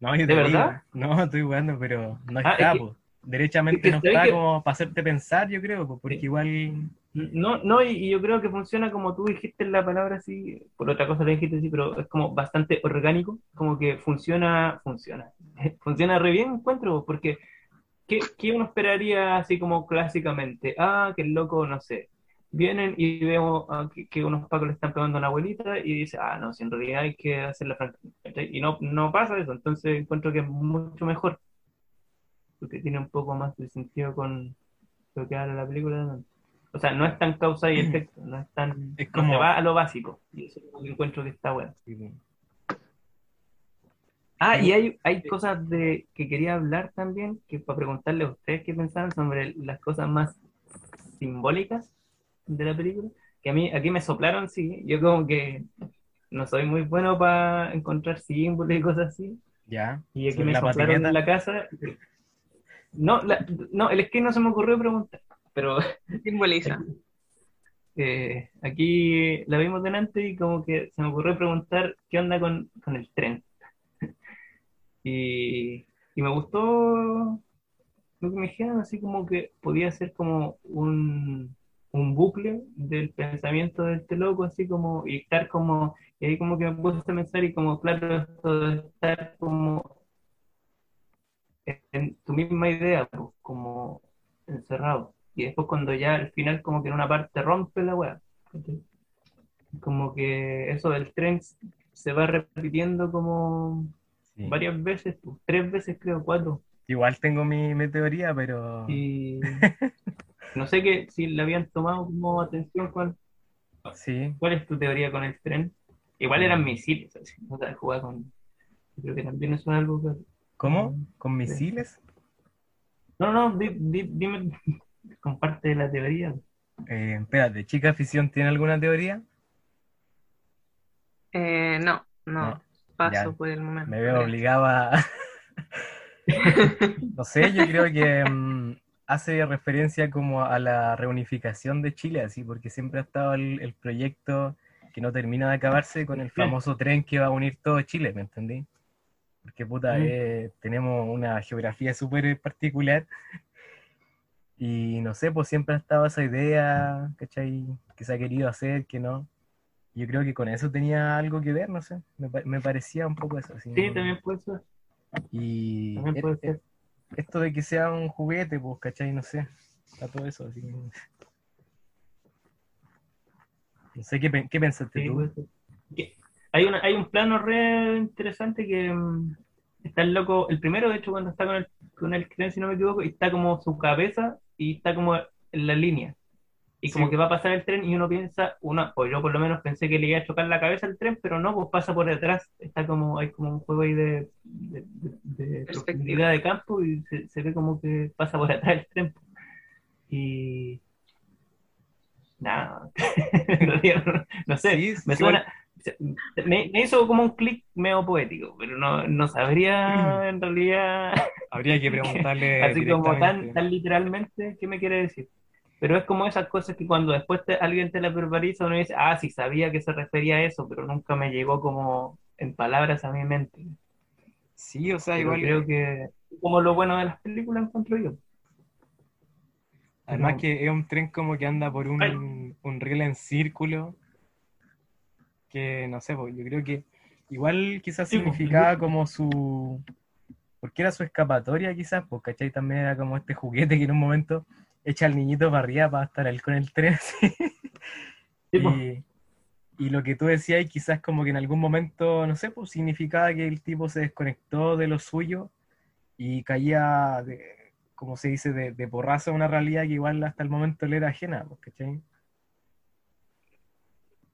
No, yo ¿De verdad? no, estoy jugando, pero no Ah, está, es que-. Derechamente es que no está que- como para hacerte pensar, yo creo, po, porque Sí. igual. No, no, y, yo creo que funciona como tú dijiste la palabra así, por otra cosa le dijiste así, pero es como bastante orgánico, como que funciona, funciona, *laughs* funciona re bien, encuentro, porque ¿qué, qué uno esperaría así como clásicamente? Ah, que el loco, no sé, vienen y vemos ah, que, unos pacos le están pegando a una abuelita y dice, ah, no, si en realidad hay que hacer la franca, ¿cachai? Y no, no pasa eso, entonces encuentro que es mucho mejor, porque tiene un poco más de sentido con lo que habla la película. O sea, no es tan causa y efecto, no es tan. *clears throat* Es no como- se va a lo básico. Y eso es lo que encuentro que está bueno. Ah, y hay, hay cosas de que quería hablar también, que para preguntarle a ustedes qué pensaban sobre las cosas más simbólicas de la película. Que a mí, aquí me soplaron, sí. Yo como que no soy muy bueno para encontrar símbolos y cosas así. Ya. Y aquí me la soplaron patineta. en la casa. No, la- no, el que no se me ocurrió preguntar, pero *laughs* Simboliza. eh, aquí la vimos delante y como que se me ocurrió preguntar qué onda con, con el tren. *laughs* Y, y me gustó lo que me dijeron, así como que podía ser como un, un bucle del pensamiento de este loco, así como, y estar como, y ahí como que me puse a pensar y como, claro, esto de estar como en tu misma idea, pues, como encerrado. Y después cuando ya al final como que en una parte rompe la weá. Como que eso del tren se va repitiendo como Sí. varias veces, pues, tres veces creo, cuatro. Igual tengo mi, mi teoría, pero. Y *laughs* no sé que si le habían tomado como atención cuál, Sí. cuál es tu teoría con el tren. Igual eran misiles, así, o sea, jugar con... Creo que también eso es algo que... ¿Cómo? ¿Con misiles? No, no, di- di- dime, *laughs* comparte la teoría. Eh, espérate, ¿Chica Afición tiene alguna teoría? Eh, no, no, No, paso ya. por el momento. Me veo obligado a... *laughs* No sé, yo creo que mm, hace referencia como a la reunificación de Chile, así, porque siempre ha estado el, el proyecto que no termina de acabarse con el famoso tren que va a unir todo Chile, ¿me entendí? Porque puta, Mm. eh, tenemos una geografía súper particular Y no sé, pues siempre ha estado esa idea, ¿cachai? Que se ha querido hacer, que no. Yo creo que con eso tenía algo que ver, no sé. Me, me parecía un poco eso. así, Sí, ¿no? también puede ser. Y También e- puede e- ser. esto de que sea un juguete, pues, ¿cachai? No sé. Está todo eso, así que- No sé, ¿qué, qué pensaste Sí, tú? Hay, una, hay un plano re interesante que mm, está el loco, el primero de hecho cuando está con el, con el tren, si no me equivoco, y está como su cabeza y está como en la línea. Y como Sí. que va a pasar el tren y uno piensa, una, pues yo por lo menos pensé que le iba a chocar la cabeza al tren, pero no, pues pasa por detrás. Está como, hay como un juego ahí de, de, de- de profundidad de campo y se, se ve como que pasa por detrás el tren. Y nada, *laughs* no, no sé, Sí, me suena, me, me hizo como un clic medio poético, pero no, no sabría *clears throat* en realidad, Habría que preguntarle *laughs* así como tan, tan literalmente, qué me quiere decir. Pero es como esas cosas que cuando después te- alguien te las verbaliza, uno dice, ah, sí, sabía que se refería a eso, pero nunca me llegó como en palabras a mi mente. Sí, o sea, Pero igual. creo que es como lo bueno de las películas encuentro yo. Además que es un tren como que anda por Ay. un, un riel en círculo, que no sé, pues, yo creo que igual quizás significaba como su... Porque era su escapatoria quizás, pues, ¿cachai? También era como este juguete que en un momento echa al niñito para arriba para estar él con el tren. *laughs* así. Sí. Y, y lo que tú decías, quizás como que en algún momento, no sé, pues significaba que el tipo se desconectó de lo suyo y caía, de, como se dice, de, de porrazo a una realidad que igual hasta el momento le era ajena, ¿cachai?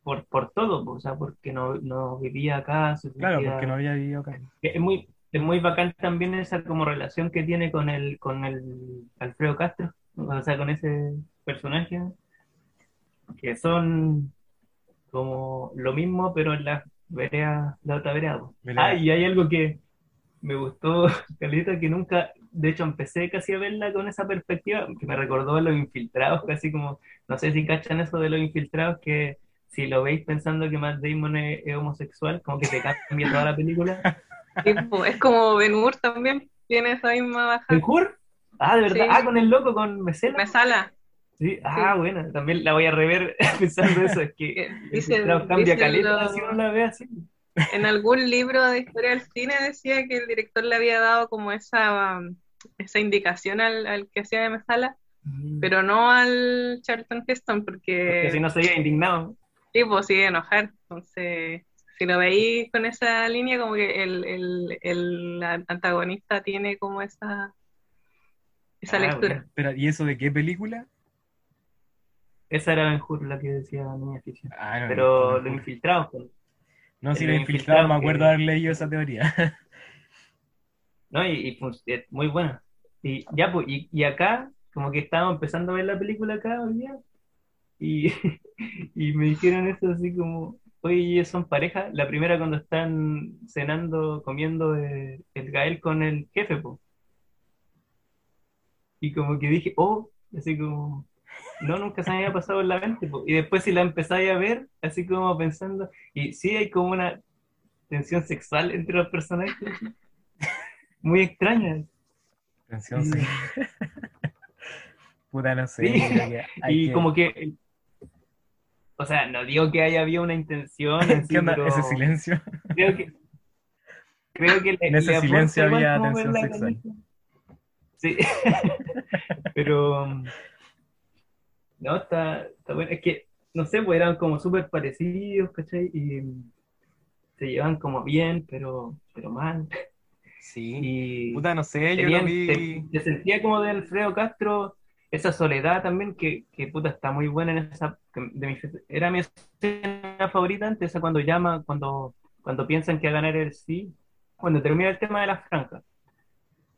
Por, por todo, pues, o sea, porque no, no vivía acá, Claro, sentía- porque no había vivido acá. Es muy, es muy bacán también esa como relación que tiene con el, con el Alfredo Castro, o sea, con ese personaje, que son como lo mismo, pero en la vereda, la otra vereda. Vereda. Ah, y hay algo que me gustó, *laughs* Caleta, que nunca, de hecho, empecé casi a verla con esa perspectiva, que me recordó a los infiltrados, casi como, no sé si cachan eso de los infiltrados, que si lo veis pensando que Matt Damon es, es homosexual, como que te cambia toda la película. *laughs* Es como Ben Hur también, tiene esa misma baja. ¿El Hur? Ah, de verdad. Sí. Ah, con el loco, con Mesela. Me sala. Sí, ah, bueno, también la voy a rever *laughs* pensando eso. Es que el dice- cambia caleta lo- si uno la ve así. En algún libro de historia del cine decía que el director le había dado como esa, um, esa indicación al, al que hacía de Mesala, pero no al Charlton Heston, porque Porque si no sería indignado. Tipo sigue a enojar. Entonces, si lo veis con esa línea, como que el, el, el antagonista tiene como esa, esa Ah, lectura. Pero, ¿y eso de qué película? Esa era Ben Hur la que decía Niña Ficción. Ah, no, Pero no, los infiltrados, pues, no, si lo infiltrado me acuerdo que- haber leído esa teoría. *laughs* ¿no? Y, es muy buena. Y ya, pues, y, y acá, como que estábamos empezando a ver la película acá hoy día, y, *laughs* *laughs* y me dijeron eso así como, oye, son pareja. La primera cuando están cenando, comiendo eh, el Gael con el jefe, pues. Y como que dije, oh, así como, no, nunca se me había pasado en la mente, po. Y después si la empezáis a ver, así como pensando, y sí hay como una tensión sexual entre los personajes, muy extraña. Sí. sí. *laughs* Puta, no sé. Sí. Y que- como que, o sea, no digo que haya habido una intención, *laughs* así, ¿Qué onda? pero Ese silencio. creo que creo que le, En ese le silencio había la sexual. Sí, *laughs* pero no, está, está bueno. Es que, no sé, pues eran como súper parecidos, ¿cachai? Y se llevan como bien, pero, pero mal. Sí. Y Puta, no sé, yo tenían- lo vi. te sentía como de Alfredo Castro, esa soledad también, que, que puta está muy buena en esa. de mi- era mi escena favorita antes, esa cuando llama, cuando, cuando piensan que va a ganar el sí, cuando termina el tema de las francas.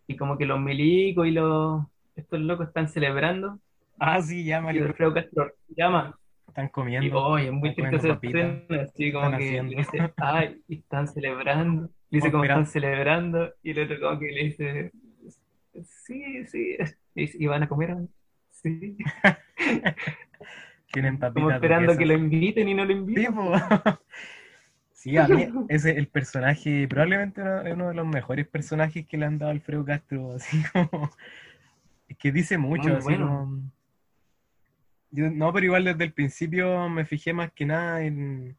Y como que los milicos y los estos locos están celebrando, Ah, sí, ya, y. Alfredo Castro llama, Están y comiendo. oye, es muy triste esa escena, así como están que haciendo. dice, ay, y están celebrando, le dice Como están celebrando, y el otro como que le dice, sí, sí, y, ¿y van a comer? Sí, *laughs* Tienen como papitas esperando que lo inviten y no lo inviten. Sí, *laughs* a mí ese el personaje, probablemente uno, uno de los mejores personajes que le han dado Alfredo Castro, *laughs* así como Es que dice mucho, Muy así bueno. como- Yo- no, pero igual desde el principio me fijé más que nada en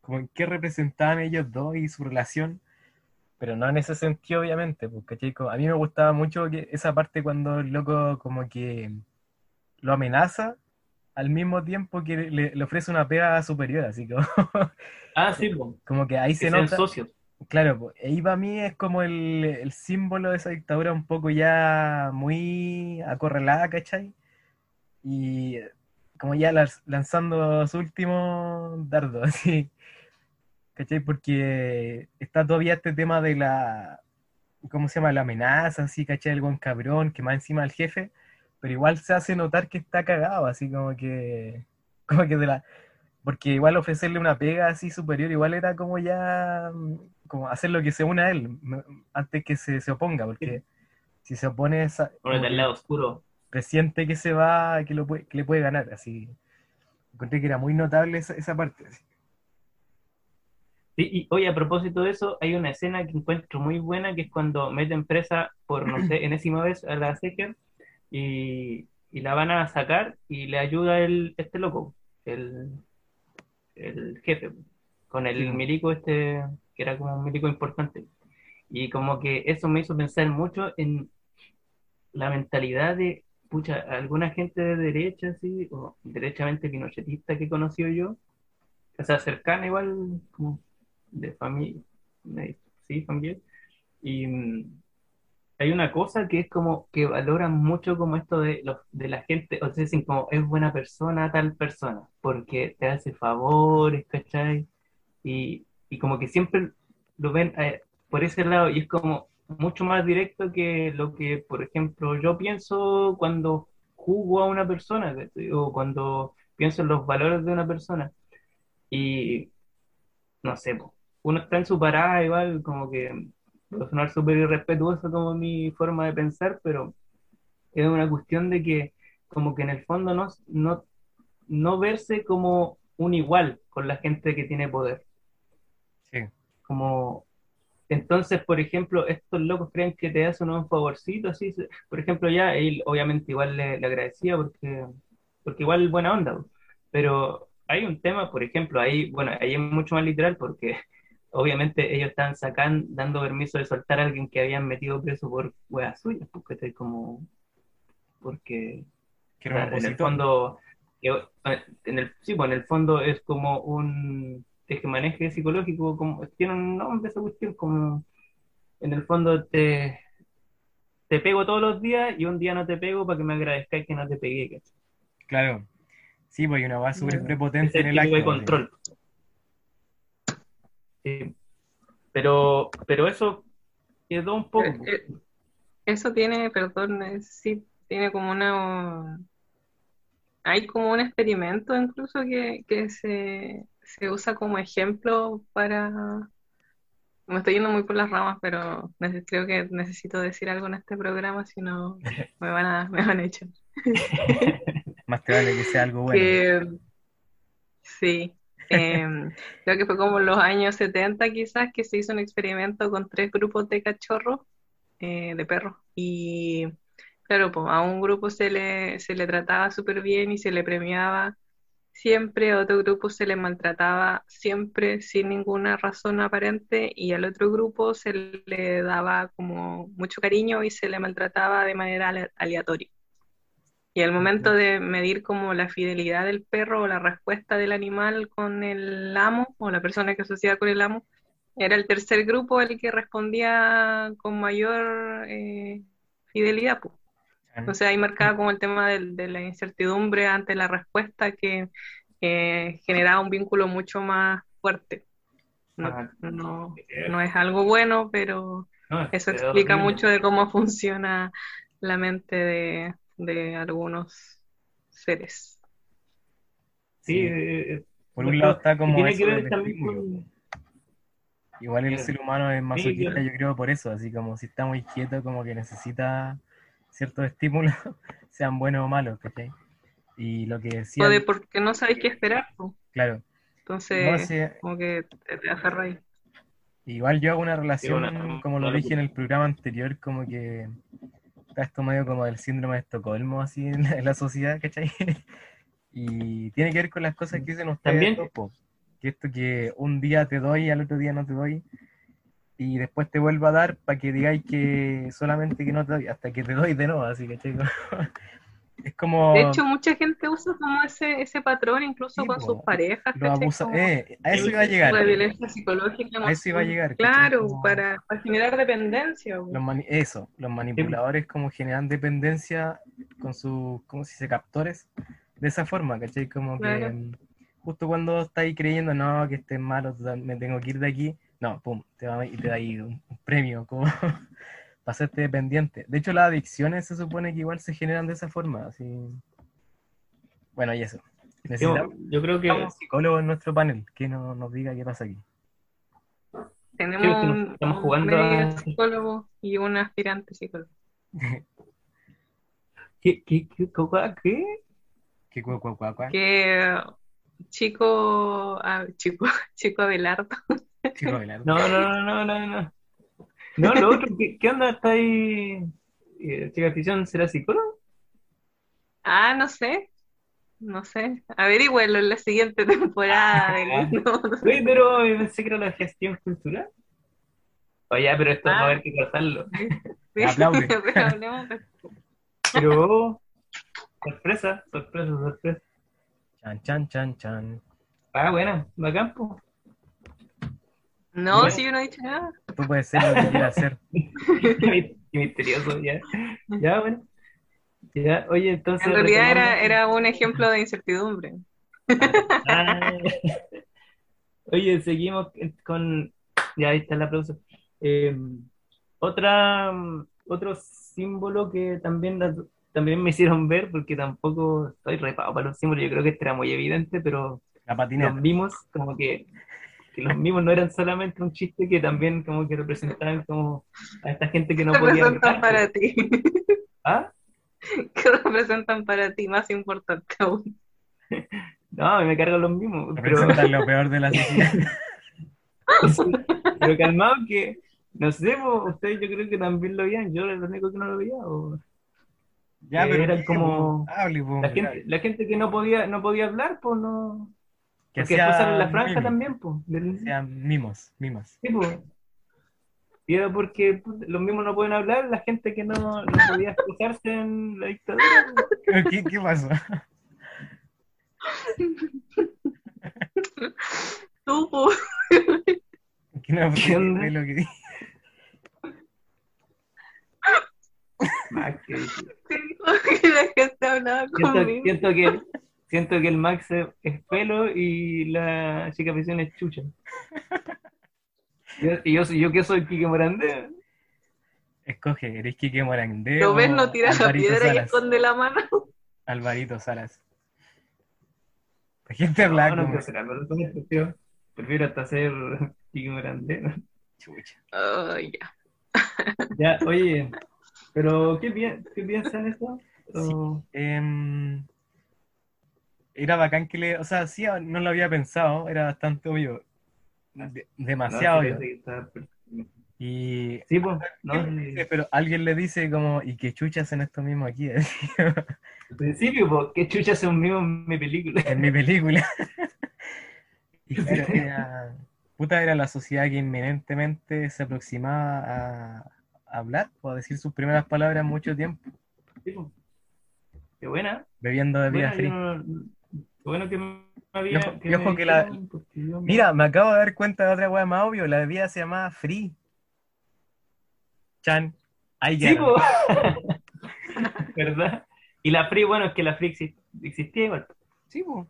como en qué representaban ellos dos y su relación, pero no en ese sentido, obviamente, ¿cachai? Como- A mí me gustaba mucho que esa parte cuando el loco como que lo amenaza al mismo tiempo que le, le ofrece una pega superior, así como, *laughs* Ah, sí, *laughs* como que ahí que se nota. socios. Claro, pues, ahí para mí es como el, el símbolo de esa dictadura un poco ya muy acorralada, ¿cachai? Y como ya lanzando su último dardo, *laughs* así, ¿cachai? Porque está todavía este tema de la, ¿cómo se llama? La amenaza, así, ¿cachai? El buen cabrón que más encima del jefe, pero igual se hace notar que está cagado, así como que, *laughs* como que de la, porque igual ofrecerle una pega así superior, igual era como ya, mm, como hacer lo que se une a él, antes que se, se oponga, porque si se opone, esa- Por el del lado oscuro. presiente que se va, que, lo puede, que le puede ganar, así. Encontré que era muy notable esa, esa parte. así. Sí, y oye, a propósito de eso, hay una escena que encuentro muy buena, que es cuando meten presa por, no sé, *clears throat* enésima vez a la Seeker y, y la van a sacar y le ayuda el, este loco, el, el jefe, con el Sí. milico este, que era como un milico importante. Y como que eso me hizo pensar mucho en la mentalidad de, pucha, alguna gente de derecha, así, o derechamente pinochetista que he conocido yo, o sea, cercana igual, como de familia, sí, familiar, y mm, hay una cosa que es como que valoran mucho como esto de, los, de la gente, o sea, dicen como es buena persona tal persona, porque te hace favores, ¿cachai? Y, y como que siempre lo ven eh, por ese lado y es como mucho más directo que lo que, por ejemplo, yo pienso cuando juzgo a una persona. O cuando pienso en los valores de una persona. Y no sé, uno está en su parada igual, como que puede sonar súper irrespetuoso como mi forma de pensar, pero es una cuestión de que como que en el fondo no, no, no verse como un igual con la gente que tiene poder. Sí. Como, entonces, por ejemplo, estos locos creen que te hacen un favorcito, así, por ejemplo, ya él obviamente igual le, le agradecía porque, porque igual buena onda, pero hay un tema, por ejemplo, ahí, bueno, ahí es mucho más literal porque obviamente ellos estaban sacando, dando permiso de soltar a alguien que habían metido preso por weas suyas, porque estoy como, porque Que en el fondo, que- en el, sí, pues en el fondo es como un maneje psicológico, como tiene un nombre esa cuestión, como en el fondo te, te pego todos los días y un día no te pego para que me agradezcáis que no te pegué. Claro. Sí, pues hay una base súper prepotente es en el de acto. control. Sí. Pero, pero eso quedó un poco. Eh, eh, Eso tiene, perdón, eh, sí, tiene como una... Hay como un experimento incluso que, que se, se usa como ejemplo para... Me estoy yendo muy por las ramas, pero creo que necesito decir algo en este programa, si no *laughs* me van a, me van a echar. *laughs* Más te vale que sea algo bueno. Que, sí, em, creo que fue como en los años 70 quizás que se hizo un experimento con tres grupos de cachorros, eh, de perros, y claro, pues a un grupo se le, se le trataba súper bien y se le premiaba siempre, a otro grupo se le maltrataba siempre sin ninguna razón aparente y al otro grupo se le daba como mucho cariño y se le maltrataba de manera ale- aleatoria. Y al momento de medir como la fidelidad del perro o la respuesta del animal con el amo o la persona que asociaba con el amo, era el tercer grupo el que respondía con mayor eh, fidelidad. pues. Entonces ahí marcaba como el tema de, la incertidumbre ante la respuesta que generaba un vínculo mucho más fuerte. No, no, no es algo bueno, pero eso es explica mucho de cómo *laughs* funciona la mente de, de algunos seres. Sí, Sí. eh, Por un lado está como tiene eso que ver también con-. Igual el ser humano es masoquista, yo creo, por eso, así como si está muy quieto, como que necesita ciertos estímulos, *laughs* sean buenos o malos, ¿cachai? Y lo que decía, O de porque no sabéis qué esperar. claro, Entonces, no sé, como que te, te aferráis. igual yo hago una relación, una- como lo una dije en el programa anterior, como que está esto medio como el síndrome de Estocolmo, así en la, en la sociedad, ¿cachai? *laughs* Y tiene que ver con las cosas que dicen ustedes. También- dos, po. Que esto que un día te doy, al otro día no te doy, y después te vuelvo a dar para que digáis que solamente que no te doy, hasta que te doy de nuevo, así, ¿cachai? *laughs* Es como De hecho, mucha gente usa como ese, ese patrón incluso Sí, con po. sus parejas, abusa. Como Eh, a eso iba a llegar. de violencia psicológica. A eso iba a llegar. Claro, Como- para, para generar dependencia. Los mani- eso, los manipuladores como generan dependencia con sus, ¿cómo se dice? Captores, de esa forma, ¿cachai? Como que Claro. mm, justo cuando estáis creyendo, no, que esté malo, me tengo que ir de aquí, no, pum, te va y te da ahí un, un premio, como *laughs* para hacerte dependiente. De hecho, las adicciones se supone que igual se generan de esa forma, así. Bueno, y eso. Yo, Necesitamos yo creo que un psicólogo en nuestro panel que no, nos diga qué pasa aquí. Tenemos que nos un, estamos un jugando medio a- psicólogo y un aspirante psicólogo. *laughs* ¿Qué, qué, qué, qué, qué? Que chico, ah, chico, *laughs* chico Abelardo. Chico Abelardo. No, no, no, no, no, no. No, lo otro, ¿qué, qué onda? ¿Está ahí? eh, ¿Chica ficción será psicólogo? Ah, no sé. No sé. Averigüenlo en la siguiente temporada del no, no sé. Oye, pero yo pensé que era la gestión cultural. Oye, ya, pero esto va a Ah. haber que cortarlo. *laughs* *laughs* Sí, Aplaude. *laughs* pero hablemos de- Pero, sorpresa, sorpresa, sorpresa. Chan, chan, chan, chan. Ah, bueno, bacán, po. No, Bueno. si yo no he dicho nada. Tú puedes ser lo que quieras hacer. *laughs* Qué misterioso, ya. Ya, bueno. Ya, oye, entonces. En realidad era, era un ejemplo de incertidumbre. Ah. Oye, seguimos con. Ya ahí está el aplauso. Eh, otra, otro símbolo que también, la- también me hicieron ver, porque tampoco estoy repado para los símbolos, yo creo que este era muy evidente, pero La los patineta. mimos, como que, que los mimos no eran solamente un chiste, que también como que representaban como a esta gente que no ¿Qué podía representan hablar. para ti? *laughs* ¿Ah? ¿Qué representan para ti más importante aún? *laughs* No, me cargan los mimos, pero, Representan lo peor de la *laughs* sociedad. pero calmado que, no sé, pues, ustedes yo creo que también lo veían, yo era el único que no lo veía, o Ya, Que pero eran ¿qué, como-? Hable, po, la gente, la gente que no podía, no podía hablar, pues no, Que porque después sale la franja mimi, también, pues, hacían mimos, mimos. sí, pues. Y era porque pues, los mismos no pueden hablar, la gente que no, no podía expresarse en la dictadura. pues. *laughs* ¿Qué, qué pasó? Tú, po. ¿Qué no ¿Qué onda? lo que dije? Max, que dije. *laughs* que la gente hablaba Siento, conmigo. siento que, siento que el Max es pelo y la chica prisión es chucha. *laughs* Y yo, yo que soy Quique Morandé. Escoge, ¿eres Quique Morandé Lo ves, no tira la piedra y esconde la mano. *laughs* Alvarito Salas. La gente habla No, no como quiero ser Álvaro Salas, prefiero, prefiero hasta ser Quique Morandé. chucha. Oh, ya. *laughs* Ya, oye, pero ¿qué, pi- qué piensan eso? O- Em, era bacán que le, o sea, sí, no lo había pensado, era bastante obvio, de- demasiado no, sí, obvio. Y Sí, pues, no, pero alguien le dice como, ¿y qué chuchas en esto mismo aquí? *laughs* Al principio, pues, qué chucha son mismos en mi película. en mi película. *laughs* Y claro, era, puta, era la sociedad que inminentemente se aproximaba a, a hablar o a decir sus primeras palabras en mucho tiempo, Sí, pues. Qué buena. bebiendo bebida Bueno, fría. no- bueno que me había. Que me que la- yo no- Mira, me acabo de dar cuenta de otra weá más obvio, la bebida se llamaba Free. Chan, ahí Sí, ya. po. *laughs* ¿Verdad? Y la Free, bueno, es que la Free exi- existía igual. Sí, po.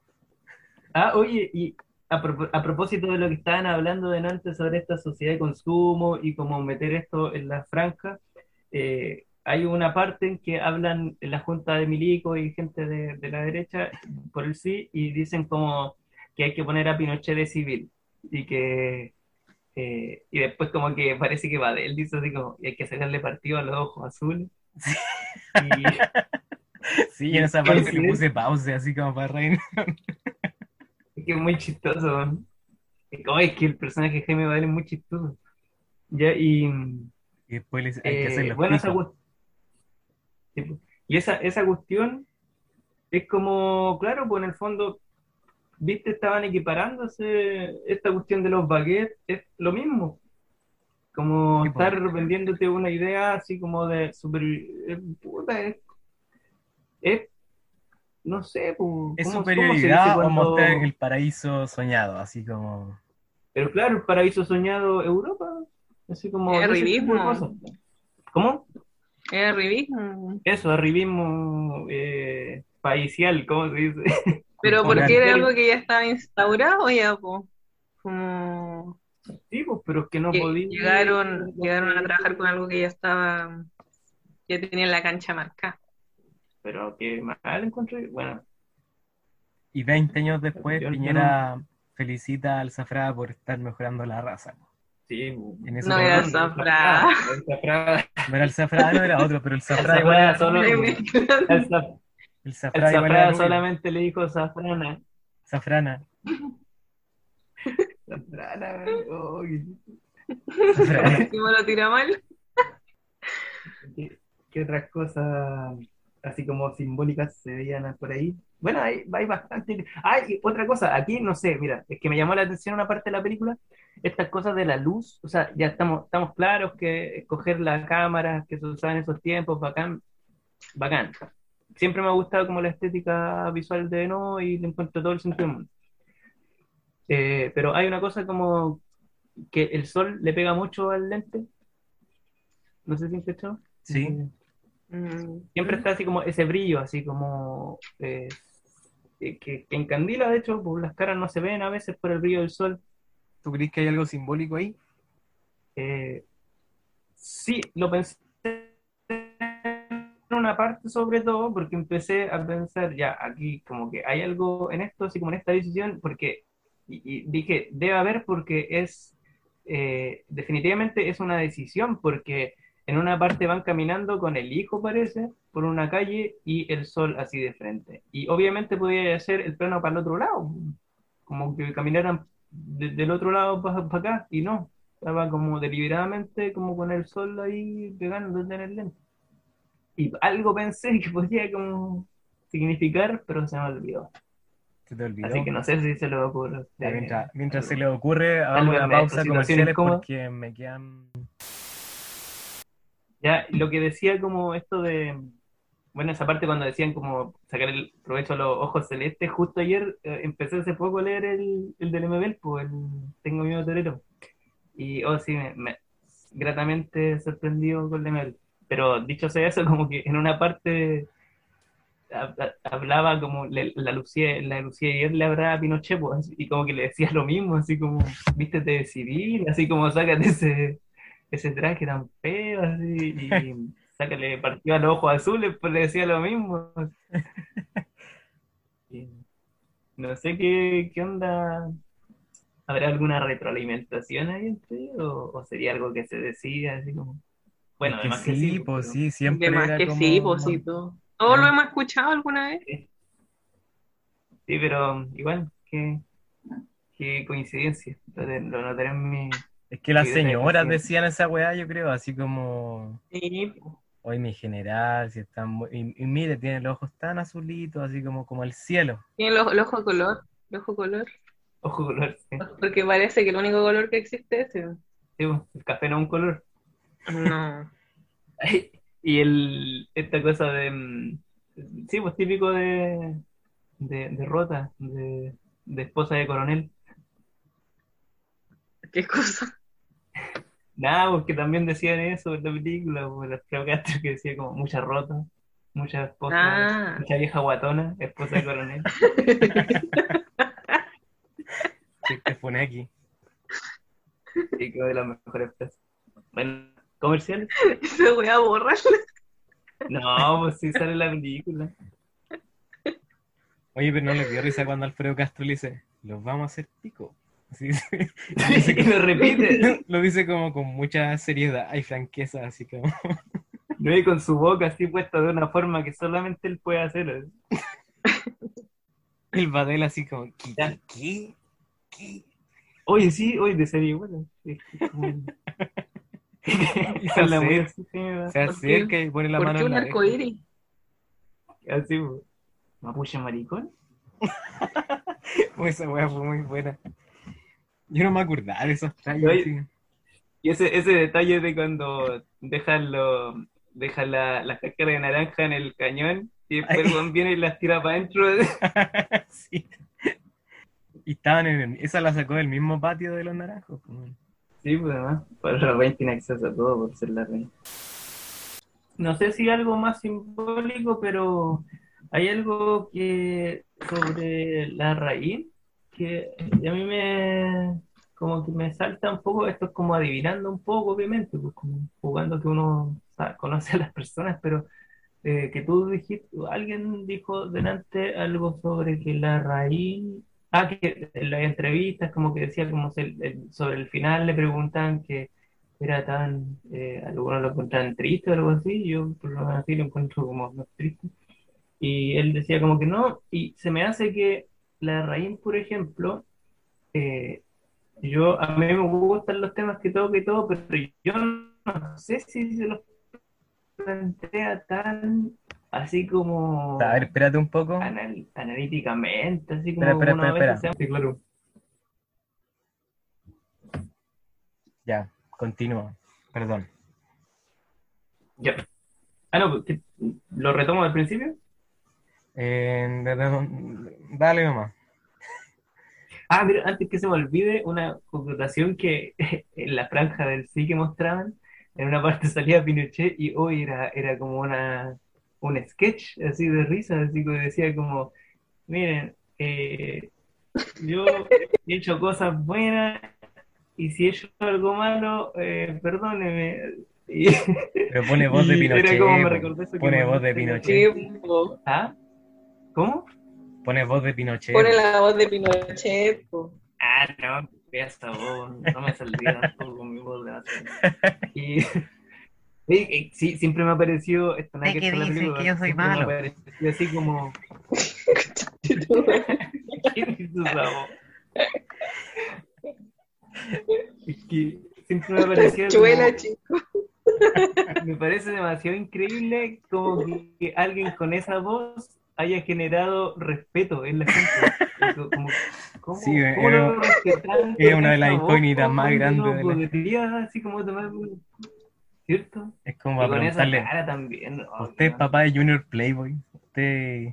Ah, oye, y a, propósito de lo que estaban hablando delante sobre esta sociedad de consumo y cómo meter esto en la franja, eh, hay una parte en que hablan en la junta de Milico y gente de, de la derecha por el sí y dicen como que hay que poner a Pinochet de civil y que eh, y después como que parece que va de él, dice así como y hay que sacarle partido a los ojos azules. *laughs* Y, Sí, en esa ¿Qué parte le puse pausa, así como para reír. Es que es muy chistoso. Es como es que el personaje de Jaime Badel es muy chistoso. Ya, y Y después le dice, hay que eh, hacer los bueno, esa picos. cuest- Sí, pues. Y esa, esa cuestión es como, claro, pues en el fondo, viste, estaban equiparándose, esta cuestión de los baguettes es lo mismo. Como Sí, pues. estar vendiéndote una idea así como de super... eh, puta, es, es- no sé, pues, ¿Es ¿cómo- cómo se superioridad dice o cuando- mostrar el paraíso soñado? Así como. Pero claro, el paraíso soñado Europa, así como... Es. ¿Cómo? Es arribismo. Eso, arribismo eh, paisial, ¿cómo se dice? *laughs* Pero porque era algo que ya estaba instaurado ya, po. Como Sí, pues, pero es que no que podía... llegaron, llegaron a trabajar con algo que ya estaba, ya tenía la cancha marcada. Pero que mal encontré, bueno, Y 20 años después, Piñera felicita al Zafrada por estar mejorando la raza. Sí. En ese No era momento- el Zafrada. El Zafrada, No era el Zafrada, no era otro, pero el el igual Zafrada era- solo, el Zaf- el el Zafrada igual era solamente le dijo Zafrana. Zafrana. Zafrana, oh, qué- Zafrana. Encima lo tira mal. ¿Qué, qué otras cosas así como simbólicas se veían por ahí? Bueno, hay, hay bastante. Hay otra cosa, aquí no sé, mira, es que me llamó la atención una parte de la película, estas cosas de la luz, o sea, ya estamos, estamos claros que escoger la cámara que se usaba en esos tiempos, bacán, bacán. Siempre me ha gustado como la estética visual de No y le encuentro todo el sentido del mundo. Eh, pero hay una cosa como que el sol le pega mucho al lente. No sé si han cachado. Sí. Mm. Siempre está así como ese brillo, así como eh, que, que encandila, de hecho, pues las caras no se ven a veces por el brillo del sol. ¿Tú crees que hay algo simbólico ahí? Eh, sí, lo pensé en una parte sobre todo porque empecé a pensar, ya, aquí como que hay algo en esto, así como en esta decisión, porque, y, y dije, debe haber porque es, eh, definitivamente es una decisión, porque en una parte van caminando con el hijo, parece, por una calle y el sol así de frente. Y obviamente podía ser el plano para el otro lado, como que caminaran de- del otro lado para acá, y no, estaba como deliberadamente como con el sol ahí pegando en el lente. Y algo pensé que podía como significar, pero se me olvidó. Se te olvidó. Así que no sé si se lo ocurre. a Ya, usted. mientras, mientras se le ocurre, hagamos una pausa incómodas. porque me quedan. Ya, lo que decía como esto de, bueno, esa parte cuando decían como sacar el provecho a los ojos celestes, justo ayer eh, empecé hace poco a leer el, el del MBL, pues el Tengo miedo torero. Y, oh, sí, me, me- gratamente sorprendido con el MBL. Pero dicho sea eso, como que en una parte hab- hab- hablaba como le- la Lucía, la Lucía ayer le hablaba a Pinochet, pues, y como que le decía lo mismo, así como, vístete de civil, así como sácate ese, ese traje tan feo, así, y *laughs* *laughs* sácale partido a los ojos azules, pues le decía lo mismo. *laughs* No sé qué, qué onda, ¿habrá alguna retroalimentación ahí entre ellos? ¿O, o sería algo que se decía así como... Bueno, que además que sí, sí, pues pero- sí, siempre De más era que como- sí, pues sí, todo. ¿Todos lo hemos escuchado alguna vez? Sí, pero igual, qué, qué coincidencia. Lo, lo notaré en mi... Es que las señoras decían esa weá, yo creo, así como, Sí, hoy mi general, si están muy... y, y mire, tiene los ojos tan azulitos, así como, como el cielo. tiene el ojo, el ojo color, el ojo color. Ojo color, sí. Porque parece que el único color que existe es ese. Sí, pues, el café no es un color. No. Y el, esta cosa de... mm, Sí, pues típico de, de, de Rota, de, de esposa de coronel. ¿Qué cosa? Nada, porque también decían eso en la película, pues, las Castro *laughs* que decía como mucha rota, mucha esposa, Ah. mucha vieja guatona, esposa de coronel. *laughs* Sí, te pone aquí. Y quedó de las mejores frases. Bueno, comerciales. Ese voy a borrarla. No, pues sí sale la película. Oye, pero no le dio risa cuando Alfredo Castro le dice, los vamos a hacer pico. Y *laughs* lo repite. *laughs* lo dice como con mucha seriedad y franqueza, así como... No y con su boca así puesta de una forma que solamente él puede hacer. *laughs* El Badel así como, ¿qué? ¿Qué? ¿Qué? Oye, sí, oye, de serie, bueno. sí, como- se acerca, así, se acerca y pone la ¿Por mano qué en un la oreja. arcoíris? Así. Mapuche maricón. Oh, Esa weá fue muy buena. Yo no me acordaba de esos. Oye, así. Y ese, ese detalle de cuando dejan, lo, dejan la, la cáscara de naranja en el cañón y después viene y las tira para adentro. *laughs* sí. Y estaban en esa la sacó del mismo patio de los naranjos. pues. Sí, pues además, para la reina tiene acceso a todo por ser la reina. No sé si algo más simbólico, pero hay algo que sobre la raíz que a mí me como que me salta un poco, esto es como adivinando un poco, obviamente, pues como jugando que uno sa- conoce a las personas, pero eh, que tú dijiste, alguien dijo delante algo sobre que la raíz, ah, que en las entrevistas como que decía como se- el- sobre el final le preguntaban que era tan, eh, algunos lo encontraban triste o algo así, yo por lo menos así lo encuentro como no triste, y él decía como que no, y se me hace que la raíz, por ejemplo, eh, yo, a mí me gustan los temas que toco y todo, pero yo no sé si se los plantea tan así como A ver, espérate un poco. anal- analíticamente, así como Espera, espera, espera, se- Sí, claro. Ya, continúa. Perdón. Ya. Ah, no, pues, ¿qué- ¿lo retomo al principio? Eh, dale nomás. Ah, mira, antes que se me olvide, una connotación que *laughs* en la franja del sí que mostraban, en una parte salía Pinochet y hoy era, era como una, un sketch así de risa, así que decía como, miren, eh, yo *laughs* he hecho cosas buenas y si he hecho algo malo, eh, perdóneme. *laughs* Y, Pero pone voz de era Pinochet. como me eso Pone voz de Pinochet. ¿Ah? ¿Cómo? Pone voz de Pinochet. Pone la voz de Pinochet, po. Ah, no, esa voz, no me saldría tampoco *laughs* con mi voz de. Y sí, sí, siempre me ha parecido, ¿De que qué película, que yo soy siempre me ha malo? parecido así como, *laughs* ¿quién hizo esa voz? Es que siempre me ha parecido Chuela, como- chico. *laughs* me parece demasiado increíble como que alguien con esa voz haya generado respeto en la gente. Como- como- ¿cómo, Sí, cómo era- no respetar es una de las incógnitas ¿Cómo más grandes de la- podría así como tomar ¿cierto? Es como para esa preguntarle, cara también. oh, ¿usted es no. papá de Junior Playboy? ¿Usted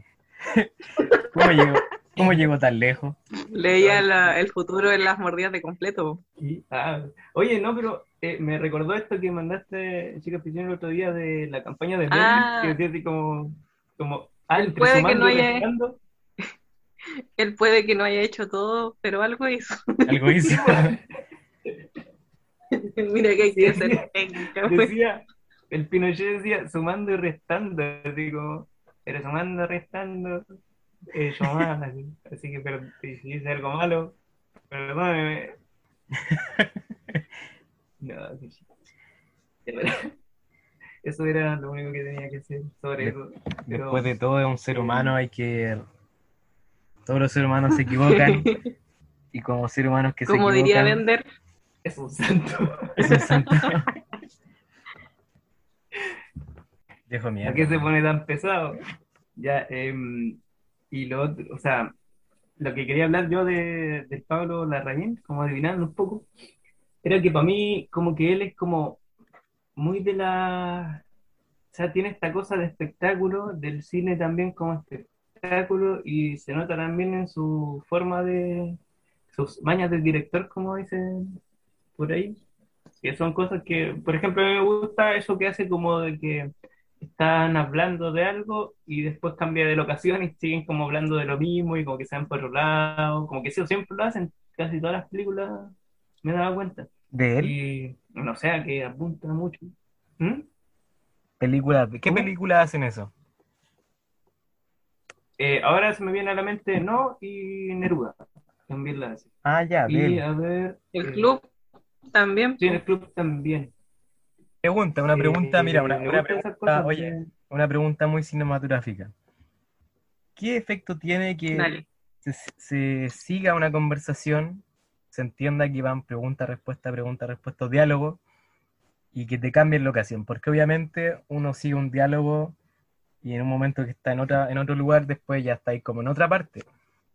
cómo llegó, cómo llegó tan lejos? Leía la- el futuro en las mordidas de completo. Y- ah, oye, no, pero eh, me recordó esto que mandaste, Chicas el otro día de la campaña de Berlín, Ah. que decía así como, como ah, Él puede que no haya-. *laughs* Él puede que no haya hecho todo, pero algo hizo. Algo *laughs* hizo. *laughs* Mira que hay que ser técnica, pues. Decía, el Pinochet decía sumando y restando, así como, pero sumando, restando, yo más, así, así que pero, si hice algo malo, perdóneme. No, sí. Pero- Eso era lo único que tenía que decir sobre De- eso. Pero- Después de todo, es un ser humano, hay que... Todos los seres humanos se equivocan. *laughs* Y como seres humanos que se Como diría equivocan, Bender, Es un santo. es un santo. *laughs* Dejo ¿A mierda. qué se pone tan pesado? Ya, em, y lo otro, o sea, lo que quería hablar yo de, del Pablo Larraín, como adivinando un poco, era que para mí, como que él es como muy de la. O sea, tiene esta cosa de espectáculo, del cine también como espectáculo, y se nota también en su forma de. sus mañas de director, como dicen por ahí, que son cosas que, por ejemplo, a mí me gusta eso que hace como de que están hablando de algo y después cambia de locación y siguen como hablando de lo mismo y como que se van por otro lado, como que eso siempre lo hacen, casi todas las películas me he dado cuenta. De él, Y no sé, a que apunta mucho. ¿Mm? películas. ¿Qué películas hacen eso? Eh, ahora se me viene a la mente No y Neruda, también la hace. Ah, ya, de Y él. a ver, el eh, club también. sí, el club también. Pregunta, una pregunta, Eh, mira, una, una pregunta, oye, una pregunta muy cinematográfica. ¿Qué efecto tiene que se siga una conversación, se entienda que van pregunta, respuesta, pregunta, respuesta, diálogo, y que te cambien la ocasión, porque obviamente uno sigue un diálogo y en un momento que está en, otra, en otro lugar, después ya está ahí como en otra parte.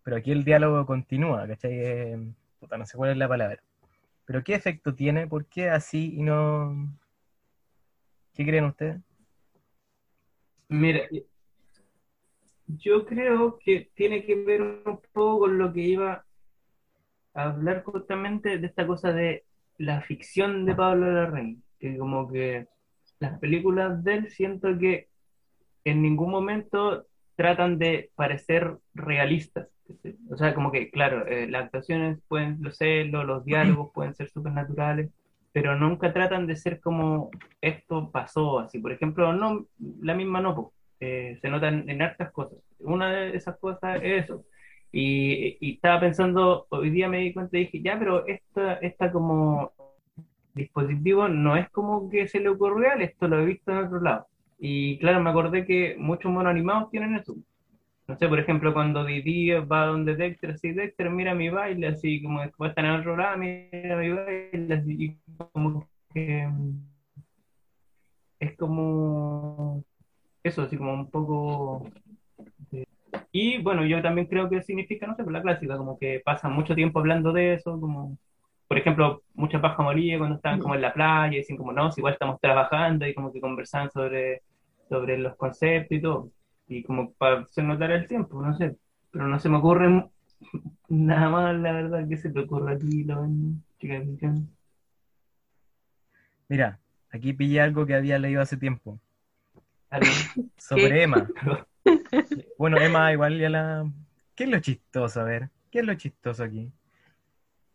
Pero aquí el diálogo continúa, ¿cachai? Puta, no sé cuál es la palabra. Pero ¿qué efecto tiene? ¿Por qué así y no...? ¿Qué creen ustedes? Mira, yo creo que tiene que ver un poco con lo que iba hablar justamente de esta cosa de la ficción de Pablo Larraín, que como que las películas de él siento que en ningún momento tratan de parecer realistas. O sea, como que, claro, eh, las actuaciones pueden, los celos, los diálogos pueden ser supernaturales, pero nunca tratan de ser como esto pasó así. Por ejemplo, no, la misma no, po. Eh, se notan en hartas cosas. Una de esas cosas es eso. Y, estaba pensando, hoy día me di cuenta y dije, ya, pero esta, esta como dispositivo no es como que se le ocurrió él, esto lo he visto en otro lado. Y claro, me acordé que muchos monos animados tienen eso. No sé, por ejemplo, cuando Didi va donde Dexter, así, Dexter, mira mi baile, así como después están en otro lado, mira mi baile, así, y como que es como eso, así como un poco... Y bueno, yo también creo que significa, no sé, por la clásica, como que pasan mucho tiempo hablando de eso, como, por ejemplo, mucha paja molía cuando estaban como en la playa, y dicen como, no, si igual estamos trabajando, y como que conversan sobre, sobre los conceptos y todo, y como para hacer notar el tiempo, no sé, pero no se me ocurre nada más, la verdad, que se te ocurre a ti, lo chica Mira, aquí pillé algo que había leído hace tiempo. *laughs* Sobre Emma. *laughs* Bueno, Emma igual ya la... ¿Qué es lo chistoso? A ver, ¿qué es lo chistoso aquí?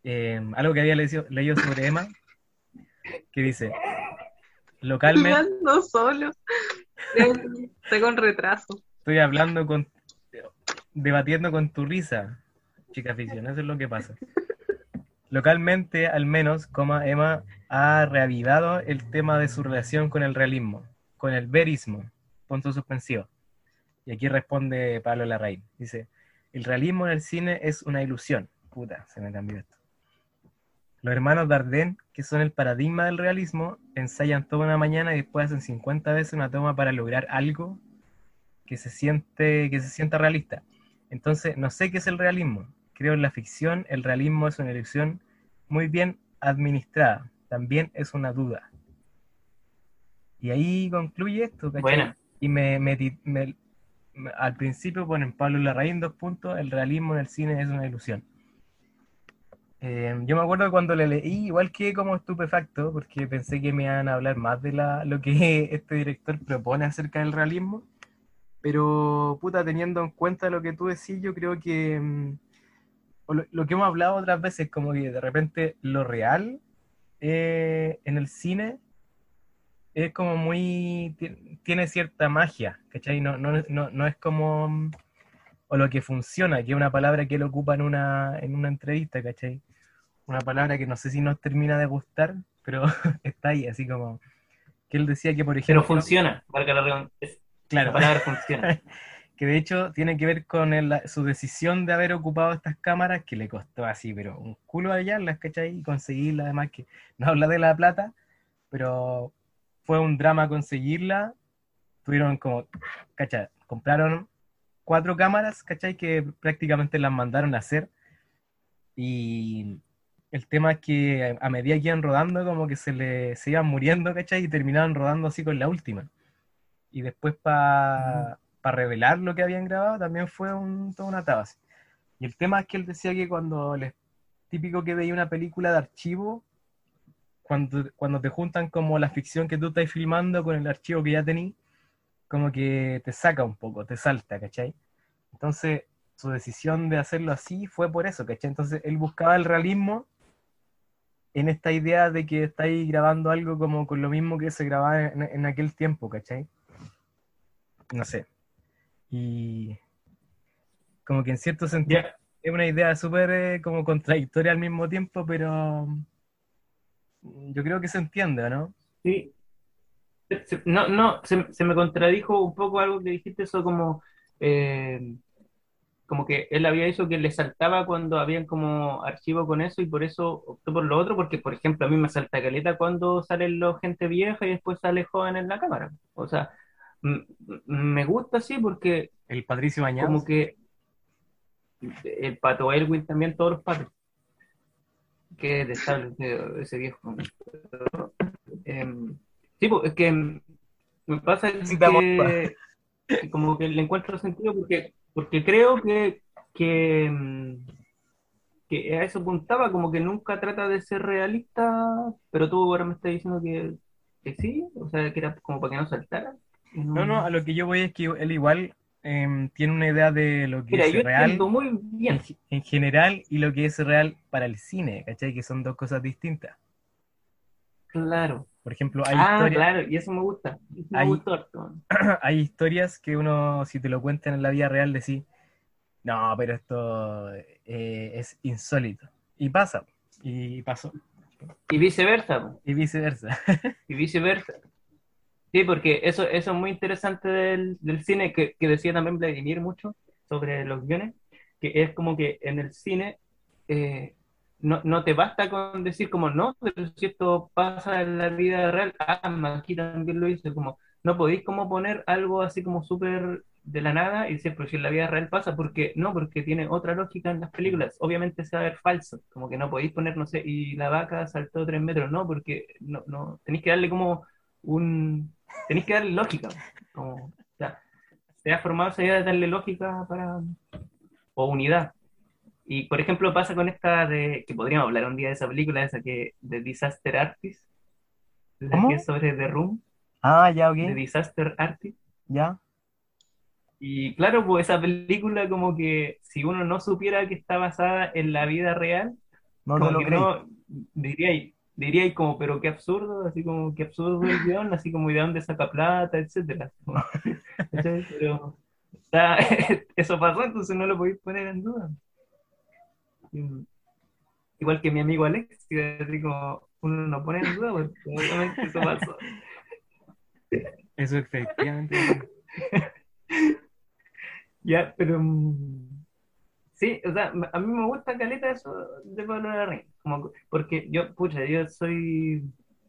Eh, algo que había leído, leído sobre Emma, que dice, localmente... Hablando solo. Estoy con retraso. Estoy hablando con... debatiendo con tu risa, chica ficción, eso es lo que pasa. Localmente, al menos, coma, Emma ha reavivado el tema de su relación con el realismo con el verismo, punto suspensivo. Y aquí responde Pablo Larraín. Dice, el realismo en el cine es una ilusión. Puta, se me cambió esto. Los hermanos Dardenne, que son el paradigma del realismo, ensayan toda una mañana y después hacen 50 veces una toma para lograr algo que se siente que se sienta realista. Entonces, no sé qué es el realismo. Creo en la ficción, el realismo es una ilusión muy bien administrada. También es una duda. Y ahí concluye esto, ¿cachai? Y me, me, al principio ponen Pablo Larraín, dos puntos, el realismo en el cine es una ilusión. Eh, yo me acuerdo cuando le leí, igual que como estupefacto, porque pensé que me iban a hablar más de la, lo que *laughs* este director propone acerca del realismo, pero puta, teniendo en cuenta lo que tú decís, yo creo que mm, lo, que hemos hablado otras veces, como que de repente lo real eh, en el cine es como muy, tiene cierta magia, ¿cachai? No, no, no, no es como, o lo que funciona, que es una palabra que él ocupa en una, en una entrevista, ¿cachai? Una palabra que no sé si nos termina de gustar, pero *laughs* está ahí, así como, que él decía que, por ejemplo... Pero funciona, para la, claro. la palabra funciona. *laughs* que de hecho tiene que ver con su decisión de haber ocupado estas cámaras, que le costó así, pero un culo hallarlas, ¿cachai? Y conseguirlas, además que no habla de la plata, pero fue un drama conseguirla. Tuvieron como, ¿cachai? Compraron cuatro cámaras, ¿cachai? Que prácticamente las mandaron a hacer. Y el tema es que a medida que iban rodando, como que se le se iban muriendo, ¿cachai? Y terminaron rodando así con la última. Y después para revelar lo que habían grabado también fue un, toda una tabla. Y el tema es que él decía que cuando les típico que veía una película de archivo, cuando, te juntan como la ficción que tú estás filmando con el archivo que ya tení, como que te saca un poco, te salta, ¿cachai? Entonces, su decisión de hacerlo así fue por eso, ¿cachai? Entonces, él buscaba el realismo en esta idea de que estáis grabando algo como con lo mismo que se grababa en, aquel tiempo, ¿cachai? No sé. Y como que en cierto sentido es una idea súper eh, como contradictoria al mismo tiempo, pero yo creo que se entiende, ¿no? Sí. No, no, se, me contradijo un poco algo que dijiste, eso como, eh, como que él había dicho que le saltaba cuando habían como archivo con eso y por eso optó por lo otro, porque por ejemplo a mí me salta caleta cuando salen los gente vieja y después sale joven en la cámara. O sea, me gusta así porque El Patricio Bañados. como que el pato Elwin también, todos los patos. Que detestable ese, ese viejo. Pero, em, sí, pues, es que me pasa amo, que, que como que le encuentro sentido porque, porque creo que, que, em, que a eso apuntaba, como que nunca trata de ser realista, pero tú ahora me estás diciendo que, que sí, o sea, que era como para que no saltara. No, no, a lo que yo voy es que él igual em, tiene una idea de lo que Mira, es yo real entiendo muy bien. en, en general y lo que es real para el cine, ¿cachai? Que son dos cosas distintas. Claro. Por ejemplo, hay, ah, historias, claro, y eso me gusta. Eso *clears throat* Hay- historias que uno, si te lo cuentan en la vida real, decís, no, pero esto eh, es insólito. Y pasa, y pasó, Y viceversa, y viceversa. *laughs* y viceversa. Sí, porque eso, eso es muy interesante del, del cine, que, que decía también Vladimir mucho sobre los guiones, que es como que en el cine eh, no, no te basta con decir como no, pero si esto pasa en la vida real, ah, aquí también lo hice, como no podéis como poner algo así como súper de la nada y decir, pero si en la vida real pasa, porque no, porque tiene otra lógica en las películas, obviamente se va a ver falso, como que no podéis poner, no sé, y la vaca saltó tres metros, no, porque no, no, tenéis que darle como un, tenéis que darle lógica, como, o sea, se ha formado esa idea de darle lógica para, o unidad. Y por ejemplo pasa con esta de, que podríamos hablar un día de esa película, esa que, de Disaster Artist, la ¿Cómo? que es sobre The Room, Ah, ya, ok, de Disaster Artist. ya. Y claro, pues esa película como que si uno no supiera que está basada en la vida real, No te lo que no, diría, diría como, pero qué absurdo, así como qué absurdo el guion, así como y de dónde saca plata, etcétera. *laughs* Pero *laughs* eso pasó, entonces no lo podéis poner en duda. Y- Igual que mi amigo Alex, así como uno no pone en duda, porque obviamente eso pasó. Eso efectivamente. *laughs* Ya, pero mm, sí, o sea, a mí me gusta caleta eso de Pablo Larraín, como, porque yo, pucha, yo soy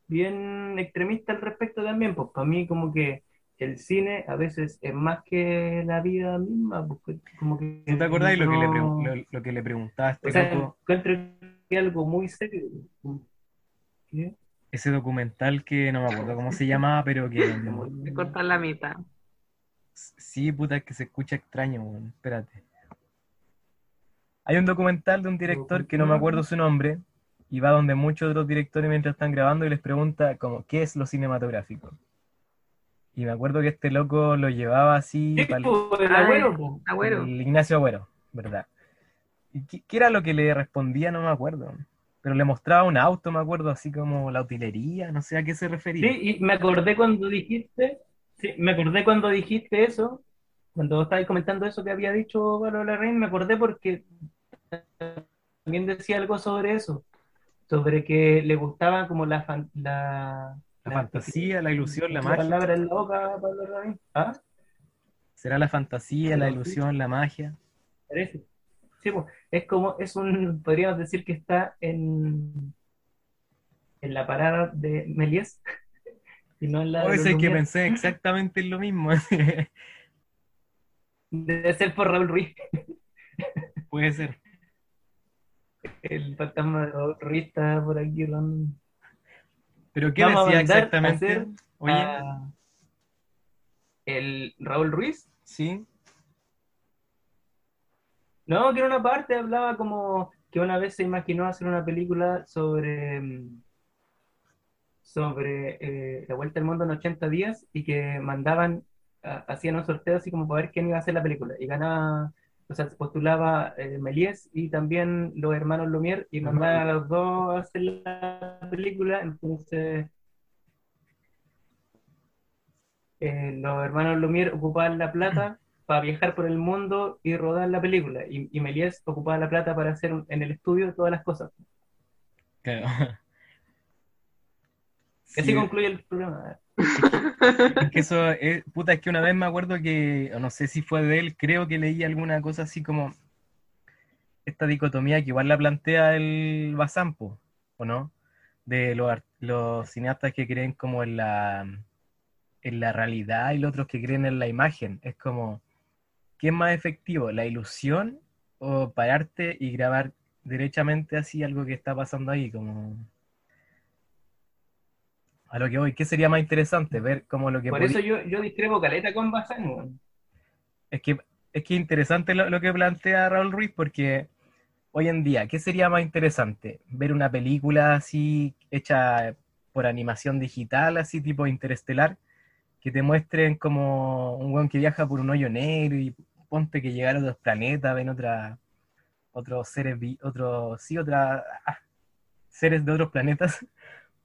bien extremista al respecto también, pues para mí como que el cine a veces es más que la vida misma, pues, como que ¿No te acordás lo que le, no- lo, lo que le preguntaba a este o sea, encuentro que algo muy serio. ¿Qué? Ese documental que no me acuerdo cómo se llamaba, pero que... *laughs* De cortar la mitad. Sí, puta, es que se escucha extraño, weón. Espérate. Hay un documental de un director que no me acuerdo su nombre y va donde muchos otros directores mientras están grabando y les pregunta como, ¿qué es lo cinematográfico? Y me acuerdo que este loco lo llevaba así Sí, pa'l- pues, el Ah, abuelo, pues. Agüero. el Ignacio Agüero, ¿verdad? ¿Y qué, qué era lo que le respondía? No me acuerdo. Pero le mostraba un auto, me acuerdo, así como la utilería, no sé a qué se refería. Sí, y me acordé cuando dijiste, sí, me acordé cuando dijiste eso, cuando estabas comentando eso que había dicho Pablo Larraín, me acordé porque también decía algo sobre eso, sobre que le gustaba como la, fan- la, La fantasía, la ilusión, la la magia. palabra en la boca, Pablo Larraín. ¿Ah? ¿Será la fantasía, la ilusión, la magia? Parece. Sí, pues, es como, es un, podríamos decir que está en, en la parada de Méliès *laughs* y no en la los sé que pensé exactamente en lo mismo. *laughs* Debe ser por Raúl Ruiz. *laughs* Puede ser. El fantasma de Raúl Ruiz está por aquí rondando. Pero ¿qué Vamos a decía a exactamente? hacer Oye, a- el Raúl Ruiz, sí. no, que en una parte hablaba como que una vez se imaginó hacer una película sobre, mm, sobre eh, la vuelta al mundo en 80 días y que mandaban, a- hacían un sorteo así como para ver quién iba a hacer la película. Y ganaba, o sea, se postulaba eh, Méliès y también los hermanos Lumière y mandaban a los dos a hacer la película. Entonces, eh, los hermanos Lumière ocupaban la plata *clears throat* para viajar por el mundo y rodar la película. Y, y Méliès ocupaba la plata para hacer un- en el estudio todas las cosas. Claro. Así Sí, concluye el programa. Es que eso, es, puta, es que una vez me acuerdo que, no sé si fue de él, creo que leí alguna cosa así como esta dicotomía que igual la plantea el Bazampo, ¿o no? De los, los cineastas que creen como en la, en la realidad y los otros que creen en la imagen. Es como, ¿qué es más efectivo? ¿La ilusión o pararte y grabar derechamente así algo que está pasando ahí? Como... A lo que voy, ¿qué sería más interesante? Ver como lo que Por eso yo, yo discrepo caleta con Bazán. Es que es que interesante lo, lo que plantea Raúl Ruiz porque hoy en día, ¿qué sería más interesante? ¿Ver una película así hecha por animación digital, así tipo interestelar, que te muestren como un weón que viaja por un hoyo negro y ponte que llegar a otros planetas, ven otra, otros seres, otros, sí, otra, ah, seres de otros planetas?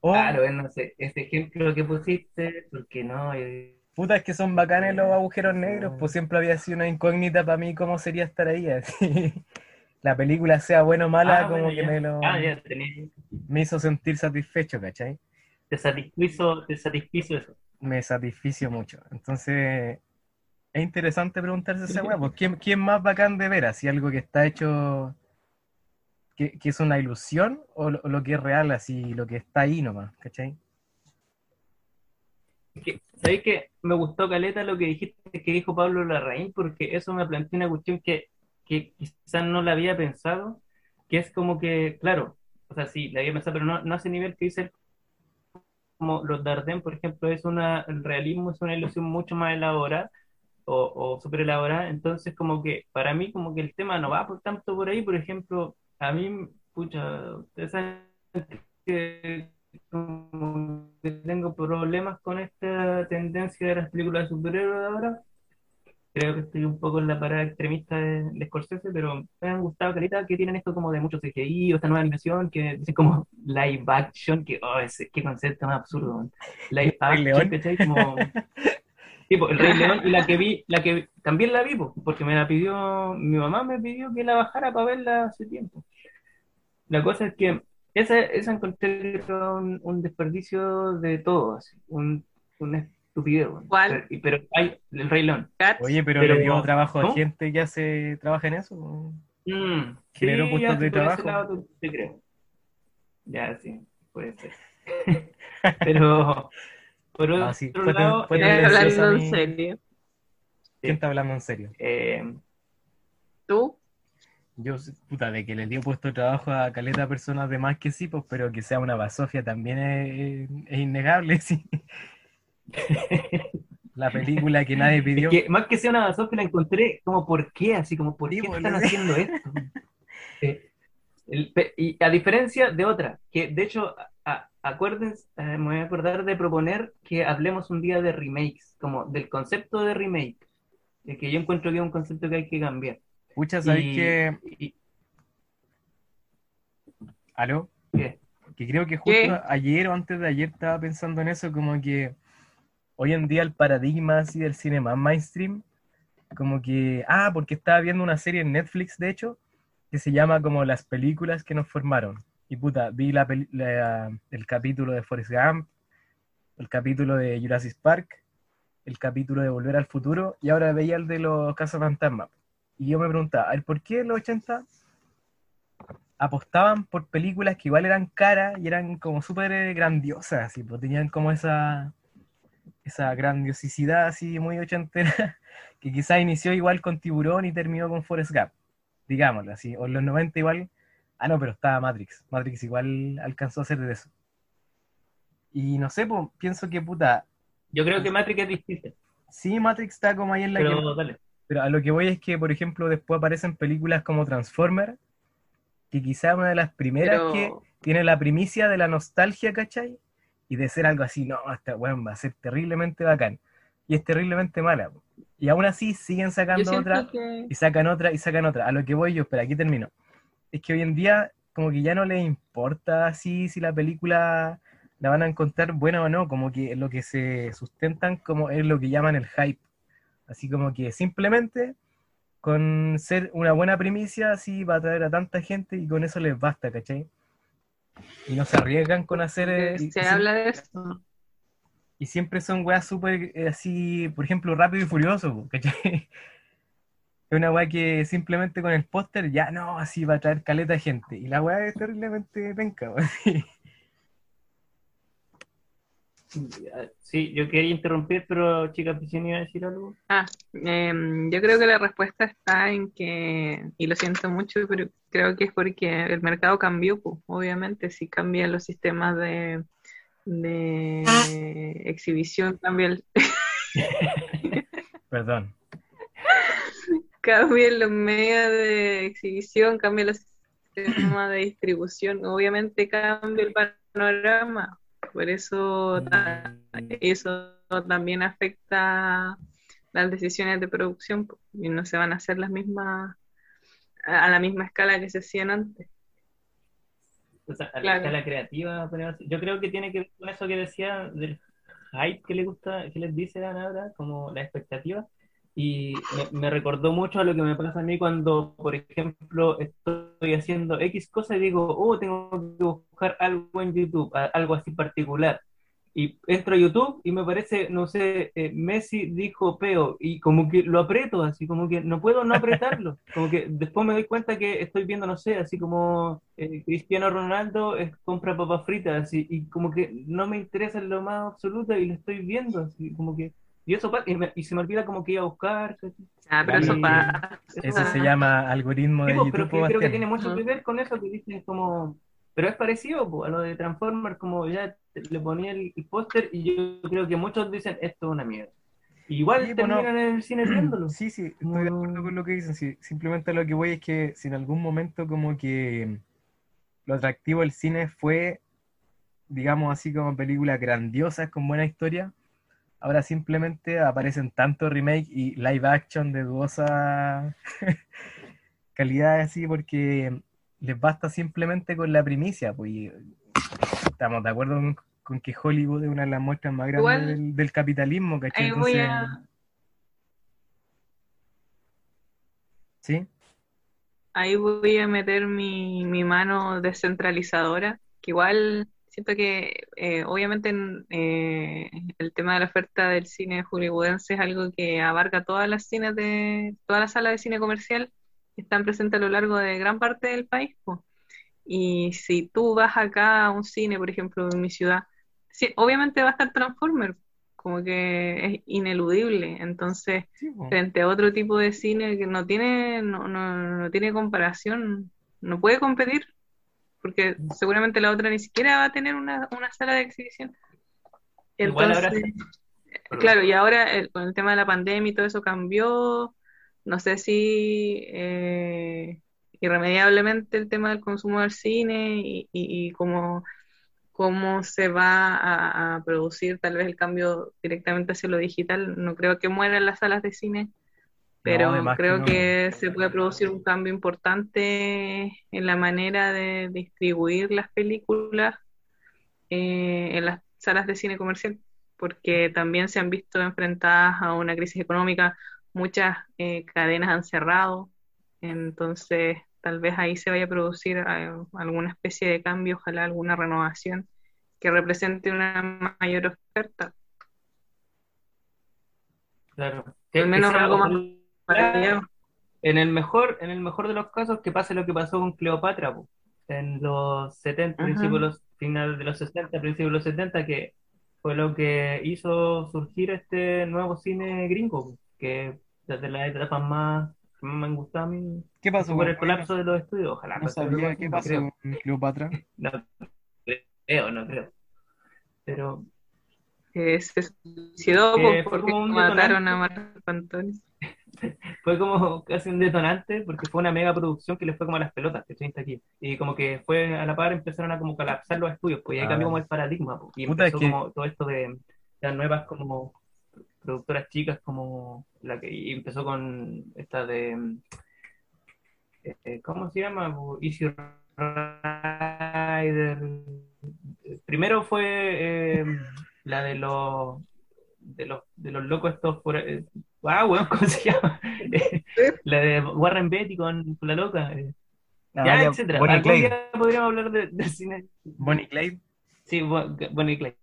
O, Claro, eh, no sé, ese ejemplo que pusiste, porque no, eh, Puta, es que son bacanes los agujeros negros, pues siempre había sido una incógnita para mí cómo sería estar ahí. así. *laughs* La película sea buena o mala, Ah, como bueno, que ya. me, lo, Ah, ya, tenés- me hizo sentir satisfecho, ¿cachai? te satisfizo, te satisfizo eso. Me satisficio mucho. Entonces, es interesante preguntarse esa weá, pues, ¿quién, quién más bacán de ver? ¿Así algo que está hecho, que, que es una ilusión o lo, lo que es real, así, lo que está ahí nomás, ¿cachai? ¿sabéis que me gustó Caleta lo que dijiste que dijo Pablo Larraín? Porque eso me planteó una cuestión que, que quizás no la había pensado, que es como que, claro, o sea, sí, la había pensado, pero no, no a ese nivel que dice él, como los Dardenne, por ejemplo, es una, el realismo es una ilusión mucho más elaborada o, o súper elaborada, entonces como que para mí como que el tema no va por tanto por ahí, por ejemplo, a mí, pucha, ustedes saben que como que tengo problemas con esta tendencia de las películas de superhéroes de ahora. Creo que estoy un poco en la parada extremista de, de Scorsese, pero me han gustado caleta que tienen esto como de mucho CGI o esta nueva animación que dicen como live action, que oh, ese, qué concepto más absurdo. Live action. ¿cachai? Como *laughs* tipo el Rey León y la que vi, la que también la vi, po, porque me la pidió, mi mamá me pidió que la bajara para verla hace tiempo. La cosa es que esa, esa encontré un, un desperdicio de todo, así, un, una estupidez. ¿Cuál? Pero hay el Rey León. Cats. Oye, pero, Pero- le dio trabajo a ¿no? gente que hace, trabaja en eso. Mm, Generó sí, puestos ya, de trabajo. lado te- te creo. Ya, sí, puede ser. *laughs* Pero, por otro Ah, sí, fue lado, fue eh, ¿Estás tendencioso hablando a en serio? ¿Quién está hablando en serio? eh, ¿Tú? Yo, puta, de que le dio puesto de trabajo a caleta personas de más que sí, pues, pero que sea una basofia también es, es innegable, *laughs* sí. *laughs* La película que nadie pidió. que más que sea una basofia la encontré como por qué, así como por Sí, qué boludo. están haciendo esto. *laughs* Eh, el y a diferencia de otra, que de hecho, a- acuérdense, eh, me voy a acordar de proponer que hablemos un día de remakes, como del concepto de remake, que yo encuentro que es un concepto que hay que cambiar. Pucha, ¿sabes Y- qué? y- ¿Aló? ¿qué? Que creo que justo ¿Qué? ayer o antes de ayer estaba pensando en eso, como que hoy en día el paradigma así del cine más mainstream, como que, ah, porque estaba viendo una serie en Netflix, de hecho, que se llama como Las películas que nos formaron. Y puta, vi la la- el capítulo de Forrest Gump, el capítulo de Jurassic Park, el capítulo de Volver al Futuro, y ahora veía el de los Cazafantasmas. Y yo me preguntaba, ¿por qué en los 80 apostaban por películas que igual eran caras y eran como súper eh, grandiosas, así, pues tenían como esa, esa grandiosidad así muy ochentera, *laughs* que quizás inició igual con Tiburón y terminó con Forrest Gump, digámoslo así, o en los 90 igual, ah no, pero estaba Matrix, Matrix igual alcanzó a hacer de eso. Y no sé, pues, pienso que puta, Yo creo que Matrix es distinta, sí, Matrix está como ahí en la que... pero dale. Pero a lo que voy es que, por ejemplo, después aparecen películas como Transformer, que quizá una de las primeras Pero- que tiene la primicia de la nostalgia, ¿cachai? Y de ser algo así, no, esta weón va a ser terriblemente bacán. Y es terriblemente mala. Y aún así siguen sacando otra, que... y sacan otra, y sacan otra. A lo que voy yo, espera, aquí termino. Es que hoy en día, como que ya no les importa así si la película la van a encontrar buena o no, como que lo que se sustentan como es lo que llaman el hype. Así como que simplemente con ser una buena primicia, así va a atraer a tanta gente y con eso les basta, ¿cachai? Y no se arriesgan con hacer... eh, y- Se y- habla de eso. Y siempre son weas súper eh, así, por ejemplo, rápido y furioso, ¿cachai? *laughs* Es una wea que simplemente con el póster ya no, así va a traer caleta gente. Y la wea es terriblemente penca, weón. *laughs* Sí, yo quería interrumpir, pero chica Piscina iba a decir algo. Ah, em, yo creo que la respuesta está en que, y lo siento mucho, pero creo que es porque el mercado cambió, pues, obviamente, si cambian los sistemas de, de exhibición, cambia el, *laughs* Perdón. cambian los medios de exhibición, cambian los sistemas de distribución, obviamente cambia el panorama. Por eso eso también afecta las decisiones de producción y no se van a hacer las mismas a la misma escala que se hacían antes. O sea, a la escala creativa, yo creo que tiene que ver con eso que decía del hype que le gusta, que les dice Ana ahora, como la expectativa. Y me, me recordó mucho a lo que me pasa a mí cuando, por ejemplo, estoy haciendo X cosa y digo, oh, tengo que buscar algo en YouTube, algo así particular. Y entro a YouTube y me parece, no sé, eh, Messi dijo peo y como que lo aprieto, así como que no puedo no apretarlo. *laughs* Como que después me doy cuenta que estoy viendo, no sé, así como eh, Cristiano Ronaldo es, compra papas fritas así, y como que no me interesa en lo más absoluto y lo estoy viendo, así como que... Y eso y, me- y se me olvida como que iba a buscar. Ah, pero eso pasa. Eso se llama algoritmo de Sí, YouTube, pero que creo que tiene mucho que ver con eso que dicen como... Pero es parecido po, a lo de Transformers, como ya le ponía el, el póster y yo creo que muchos dicen esto es una mierda. Igual Sí, terminan en el cine *clears throat* viéndolo. Sí, sí, estoy de acuerdo con lo que dicen. sí, simplemente lo que voy es que si en algún momento como que lo atractivo del cine fue, digamos así como películas grandiosas con buena historia, ahora simplemente aparecen tantos remake y live action de dudosa *laughs* calidad así porque les basta simplemente con la primicia, pues estamos de acuerdo con, con que Hollywood es una de las muestras más grandes del, del capitalismo, ¿cachai? Ahí voy Entonces, a, ¿sí? ahí voy a meter mi, mi mano descentralizadora, que igual siento que eh, obviamente en, eh, el tema de la oferta del cine hollywoodense es algo que abarca todas las cines de, todas las salas de cine comercial que están presentes a lo largo de gran parte del país. Y si tú vas acá a un cine, por ejemplo, en mi ciudad, sí, obviamente va a estar Transformer, como que es ineludible. Entonces, Sí, frente a otro tipo de cine que no tiene, no, no, no tiene comparación, no puede competir, porque seguramente la otra ni siquiera va a tener una, una sala de exhibición. Igual ahora- Entonces, claro, y ahora el- con el tema de la pandemia y todo eso cambió, no sé si eh, irremediablemente el tema del consumo del cine y, y, y cómo, cómo se va a, a producir tal vez el cambio directamente hacia lo digital. No creo que mueran las salas de cine, pero que creo no. que se puede producir un cambio importante en la manera de distribuir las películas eh, en las salas de cine comercial, porque también se han visto enfrentadas a una crisis económica, muchas eh, cadenas han cerrado, entonces tal vez ahí se vaya a producir eh, alguna especie de cambio, ojalá alguna renovación que represente una mayor oferta, Claro. Al menos algo más En el mejor, en el mejor de los casos, que pase lo que pasó con Cleopatra, po, en los 70, Ajá. principios de los finales de los 60, principios de los 70, que fue lo que hizo surgir este nuevo cine gringo, po, que desde las etapas más que más me han gustado a mí, ¿Qué pasó por con el colapso de los estudios, ojalá No sabía qué pasó creo, con Cleopatra. *laughs* no creo, no creo. Pero que se suicidó porque mataron a. Marco Antonio. *laughs* fue como casi un detonante porque fue una mega producción que le fue como a las pelotas que estoy aquí y como que fue a la par empezaron a como colapsar los estudios pues y ahí Ah. cambió como el paradigma pues, y Puta, empezó es que- como todo esto de las nuevas como productoras chicas como la que y empezó con esta de eh, ¿cómo se llama? Easy Rider primero fue eh, la de los de los de los locos estos por eh, ah weón, ¿cómo se llama? *laughs* la de Warren Beatty con, la loca eh, Ah, ya, ya, etcétera Bonnie algún Clyde. día podríamos hablar de, del cine Bonnie Clyde. sí Bo- Bonnie Clyde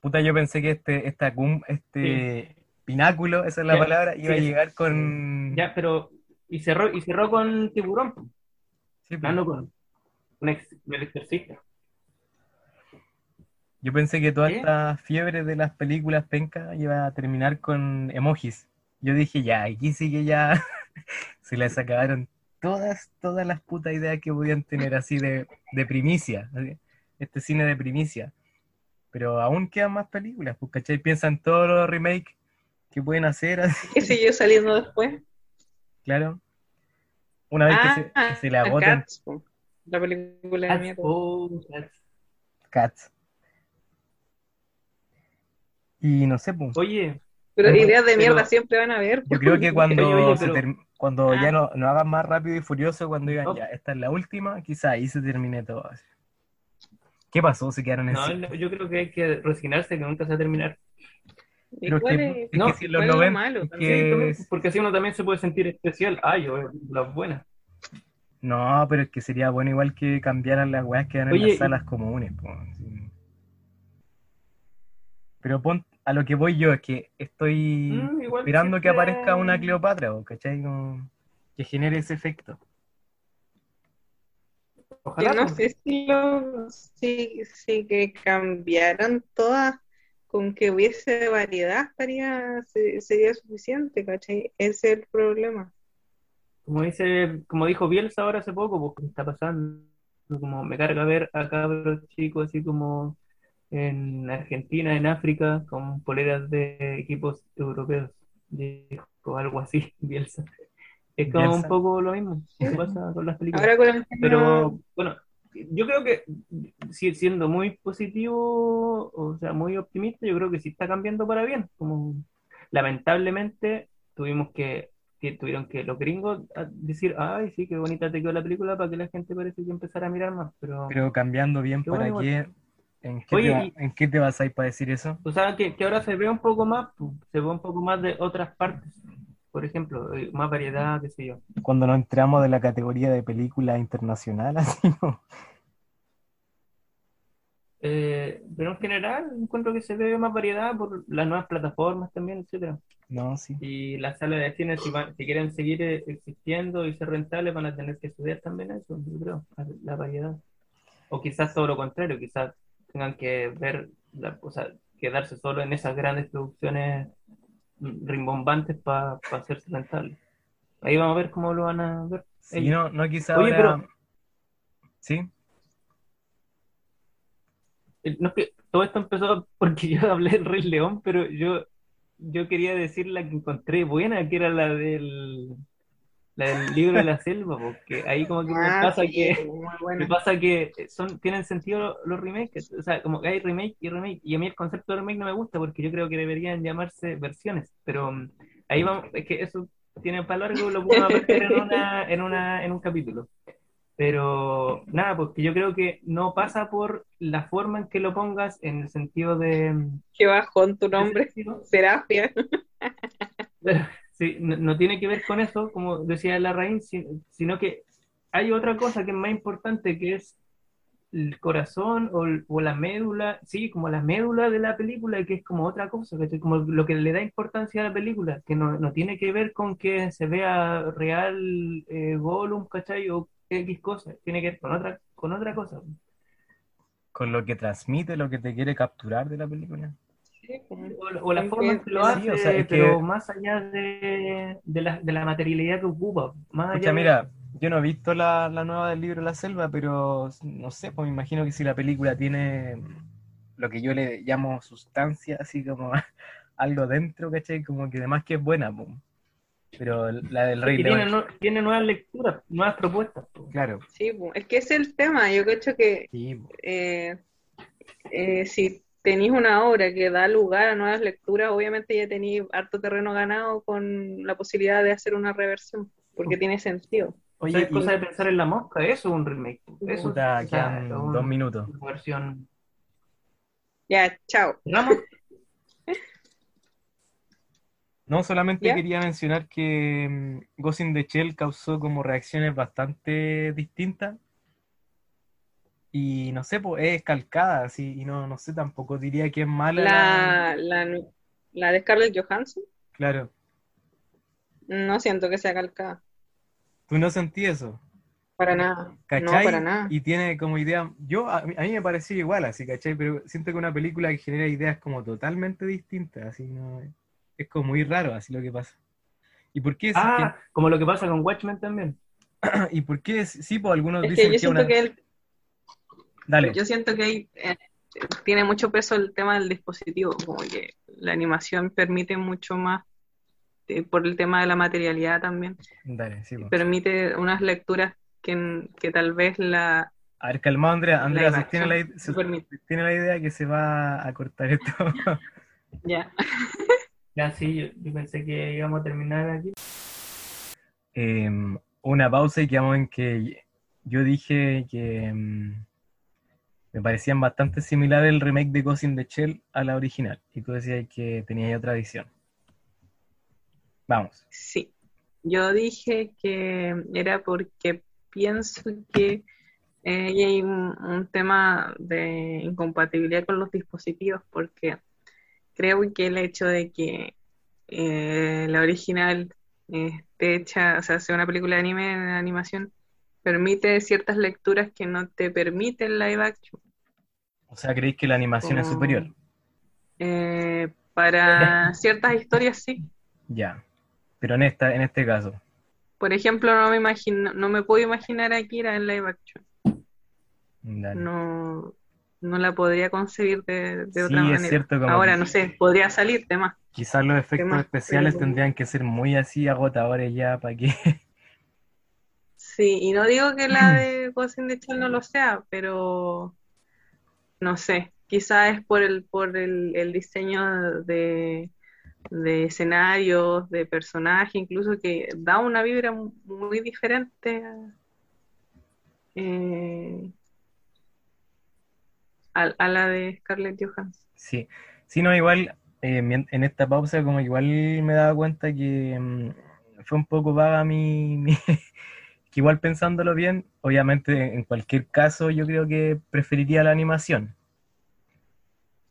Puta, yo pensé que este, esta cum- este pináculo, esa es la Ya, palabra, iba a llegar con... Ya, pero. Y cerró, y cerró con Tiburón. Sí, pues. hablando con. Un ex, el exorcista. Yo pensé que toda ¿Qué? esta fiebre de las películas penca iba a terminar con emojis. Yo dije, ya, aquí sí que ya *laughs* se les acabaron todas, todas las putas ideas que podían tener así de, de primicia, este cine de primicia. Pero aún quedan más películas, pues, ¿cachai? Piensan todos los remakes que pueden hacer, así, ¿Qué siguió saliendo después? claro. Una vez que se, que se le agoten Ah, Cats, po. la película de mierda. Oh, Cats. Cats. Y no sé, pues. Oye, Pero ideas de mierda pero- siempre van a haber. Yo creo que *laughs* cuando, Oye, oye, se pero- term- cuando Ah. ya no, no hagan más rápido y furioso, cuando digan, No. ya, esta es la última, quizá ahí se termine todo. ¿Qué pasó? Se quedaron en no, yo creo que hay que resignarse que nunca se va a terminar. ¿Y Pero es que- es- que si los lo 90 malo que- porque así uno también se puede sentir especial. Ah, yo, las buenas. No, pero es que sería bueno igual que cambiaran las weas que dan en Oye, las salas comunes. po. Pero pon, a lo que voy yo es que estoy Mm, esperando que aparezca una Cleopatra, ¿cachai? Como que genere ese efecto. Yo Ojalá. no pues. sé si, lo, si, si que cambiaran todas con que hubiese variedad estaría, se- sería suficiente, ¿cachai? Ese es el problema. Como dice, como dijo Bielsa ahora hace poco, pues ¿qué está pasando? Como me carga ver a cabros chicos así como en Argentina, en África, con poleras de equipos europeos. Dijo algo así, *laughs* Bielsa. Es como Bielsa. un poco lo mismo que pasa con las películas. Ahora con el Pero bueno, yo creo que si- siendo muy positivo, o sea, muy optimista, yo creo que sí está cambiando para bien. Como lamentablemente tuvimos que, que tuvieron que los gringos a- decir, ay, sí, qué bonita te quedó la película para que la gente parece que empezara a mirar más. Pero, Pero cambiando bien para bueno, qué, ¿en qué, Oye, te, y- ¿en qué te basáis para decir eso? o sea, que, que ahora se ve un poco más, se ve un poco más de otras partes. Por ejemplo, eh, más variedad, qué sé yo. Cuando nos entramos de la categoría de película internacional, *laughs* así ¿no? Eh, pero en general encuentro que se ve más variedad por las nuevas plataformas también, etcétera. No, sí. Y las salas de cine, si, van- si quieren seguir eh, existiendo y ser rentables, van a tener que estudiar también eso, yo creo, la variedad. O quizás todo lo contrario, quizás tengan que ver, la, o sea, quedarse solo en esas grandes producciones rimbombantes para hacerse rentables. Ahí vamos a ver cómo lo van a ver. Sí, ellos. no, no quizá Oye, ahora- pero- Sí, No es que todo esto empezó porque *laughs* yo hablé del Rey León, pero yo, yo quería decir la que encontré buena, que era la del, la del libro de la selva, porque ahí como que me Ah, pasa sí, que me pasa que son tienen sentido los remakes, o sea, como que hay remake y remake, y a mí el concepto de remake no me gusta porque yo creo que deberían llamarse versiones, pero mm, ahí vamos, es que eso tiene para largo, lo podemos meter en una, *laughs* en una, en un capítulo. Pero nada, porque yo creo que no pasa por la forma en que lo pongas en el sentido de... mm, Qué bajón tu nombre, Serafia. *laughs* Sí, no, no tiene que ver con eso, como decía Larraín, si- sino que hay otra cosa que es más importante, que es el corazón o, la médula, sí, como la médula de la película, que es como otra cosa, ¿cachai? Como lo que le da importancia a la película, que no, no tiene que ver con que se vea real eh, Gollum, ¿cachai? O X cosa, tiene que ver con otra, con otra cosa. con lo que transmite, lo que te quiere capturar de la película. O, la- o la Sí, forma en que lo sí, hace, o sea, es que- pero más allá de, de la, de la materialidad que ocupa, más allá de- mira, yo no he visto la, la nueva del libro La Selva, pero no sé, pues me imagino que si la película tiene lo que yo le llamo sustancia, así como *laughs* algo dentro, ¿cachai? Como que además que es buena, pues. Pero la del Rey que tiene, León, no- tiene nuevas lecturas, nuevas propuestas. po. claro. Sí, es que ese es el tema. Yo creo que Sí, eh, eh, si tenéis una obra que da lugar a nuevas lecturas, obviamente ya tenéis harto terreno ganado con la posibilidad de hacer una reversión, porque tiene sentido. Oye, es cosa de pensar en la mosca, eso es un remake. Eso, puta, o sea, quedan es un- dos minutos. versión. Ya, chao. ¿Cerramos? *laughs* No, solamente ¿Ya? quería mencionar que mm, Ghost in the Shell causó como reacciones bastante distintas. Y no sé, pues es calcada, así, y no, no sé, tampoco diría que es mala. La, la, la de Scarlett Johansson, Claro, no siento que sea calcada. tú no sentí eso, Para nada. No, ¿cachai? para nada. Y tiene como idea, yo, a, mí a mí me pareció igual, así, ¿cachai? Pero siento que una película que genera ideas como totalmente distintas, así, no, es como muy raro, así lo que pasa. ¿Y por qué? es Ah, como lo que pasa con Watchmen también. *clears throat* ¿Y por qué? es- Sí, pues algunos Es dicen que yo que siento una... que él, Dale. yo siento que hay, eh, tiene mucho peso el tema del dispositivo, como que la animación permite mucho más, eh, por el tema de la materialidad también, Dale, sí, permite unas lecturas que, que tal vez la, A ver, calmado, Andrea. Andrea, la, no permite. sostiene la idea que se va a cortar esto. *laughs* Ya. *laughs* Ya sí, yo, yo pensé que íbamos a terminar aquí. Em, una pausa y quedamos en que yo dije que em, me parecían bastante similares el remake de Ghost in the Shell a la original. Y tú decías que tenía otra visión. Vamos. Sí, yo dije que era porque pienso que eh, hay un, tema de incompatibilidad con los dispositivos, porque creo que el hecho de que eh, la original esté hecha, o sea, sea una película de anime en animación, permite ciertas lecturas que no te permite el live action. O sea, ¿creéis que la animación es superior? Eh, para ciertas historias sí. Ya. Pero en esta, en este caso. Por ejemplo, no me imagino, no me puedo imaginar a Kira en live action. Dale. No, no la podría concebir de, de Sí, otra es manera. cierto, como Ahora, que- no sé, podría salir de más. Quizás los efectos más? especiales Pero- tendrían que ser muy así agotadores ya para que... Sí, y no digo que la *clears throat* de Ghost in the Shell no lo sea, pero no sé, quizás es por el, por el, el diseño de, de escenarios, de personajes, incluso que da una vibra muy diferente a, eh, a, la de Scarlett Johansson. Sí, sí, no, igual eh, en esta pausa como igual me daba cuenta que mm, fue un poco vaga mi, *laughs* mi- igual pensándolo bien, obviamente en cualquier caso yo creo que preferiría la animación.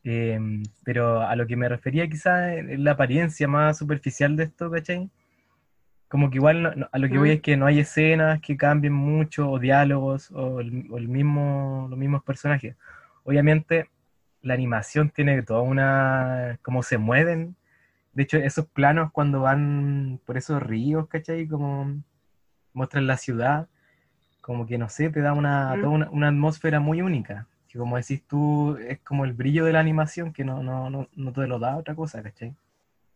Em, pero a lo que me refería quizás es la apariencia más superficial de esto, ¿cachai? Como que igual no- no- a lo que voy es que no hay escenas que cambien mucho, o diálogos, o el, o el mismo, los mismos personajes. Obviamente la animación tiene toda una... cómo se mueven. De hecho, esos planos cuando van por esos ríos, ¿cachai? Como muestran la ciudad, como que no sé, te da una, Mm. toda una, una atmósfera muy única. Que como decís tú, es como el brillo de la animación que no, no, no, no te lo da otra cosa, ¿cachai?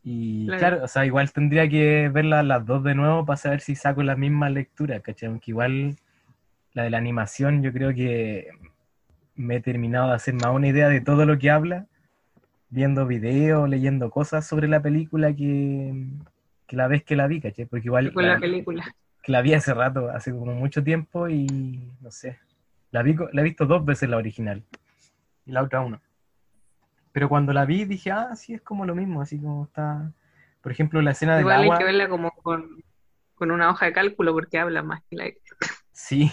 Y Claro. claro, o sea, igual tendría que verlas las dos de nuevo para saber si saco la misma lectura, ¿cachai? Aunque igual la de la animación yo creo que me he terminado de hacer más una idea de todo lo que habla, viendo videos, leyendo cosas sobre la película que, que la vez que la vi, ¿cachai? Porque igual Con la la, película. Que la vi hace rato, hace como mucho tiempo y no sé, la vi, co- la he visto dos veces la original y la otra una. Pero cuando la vi dije, ah, sí, es como lo mismo, así como está, por ejemplo, la escena del Igual hay agua, que verla como con, con una hoja de cálculo porque habla más que la... *laughs* sí,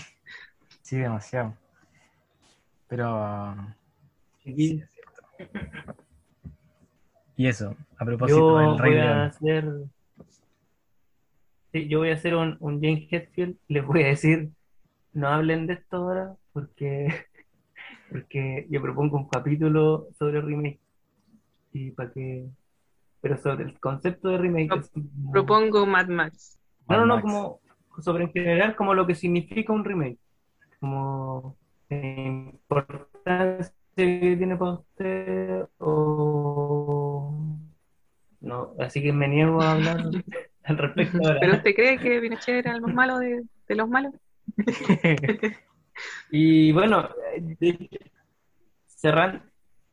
sí, demasiado. Pero sí, es cierto. Y eso, a propósito Yo del Rey voy a hacer. Sí, yo voy a hacer un, un James Hetfield. *laughs* Les voy a decir: no hablen de esto ahora, porque, *laughs* porque yo propongo un capítulo sobre remake. Y para que. Pero sobre el concepto de remake. Como- Propongo Mad Max. No, no, no, como sobre en general, como lo que significa un remake. Como eh, importancia que tiene para usted o no, así que me niego a hablar *laughs* al respecto *laughs* ahora. ¿Pero usted cree que Pinochet era el más malo de, de los malos? *laughs* Y bueno, eh, de- cerran-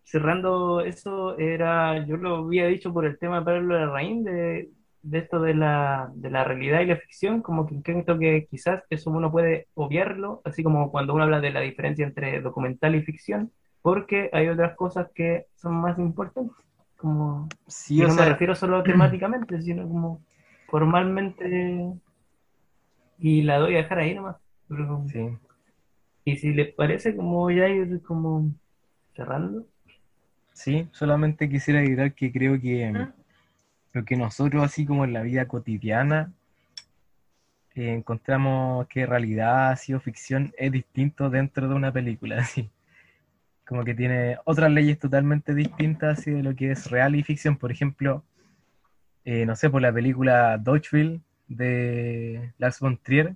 cerrando eso, era, yo lo había dicho por el tema de Pablo Larraín, de, de esto de la, de la realidad y la ficción, como que creo que quizás eso uno puede obviarlo, así como cuando uno habla de la diferencia entre documental y ficción, porque hay otras cosas que son más importantes, como, Sí, y o no me refiero solo *clears throat* temáticamente, sino como formalmente, y la doy a dejar ahí nomás. pero- sí. Y si les parece, como ya ir como cerrando. Sí, solamente quisiera agregar que creo que ¿Mm? lo que nosotros, así como en la vida cotidiana, eh, encontramos que realidad, o ficción, es distinto dentro de una película, *laughs* así. Como que tiene otras leyes totalmente distintas así de lo que es real y ficción. Por ejemplo, eh, no sé, por la película Dodgeball de Lars von Trier,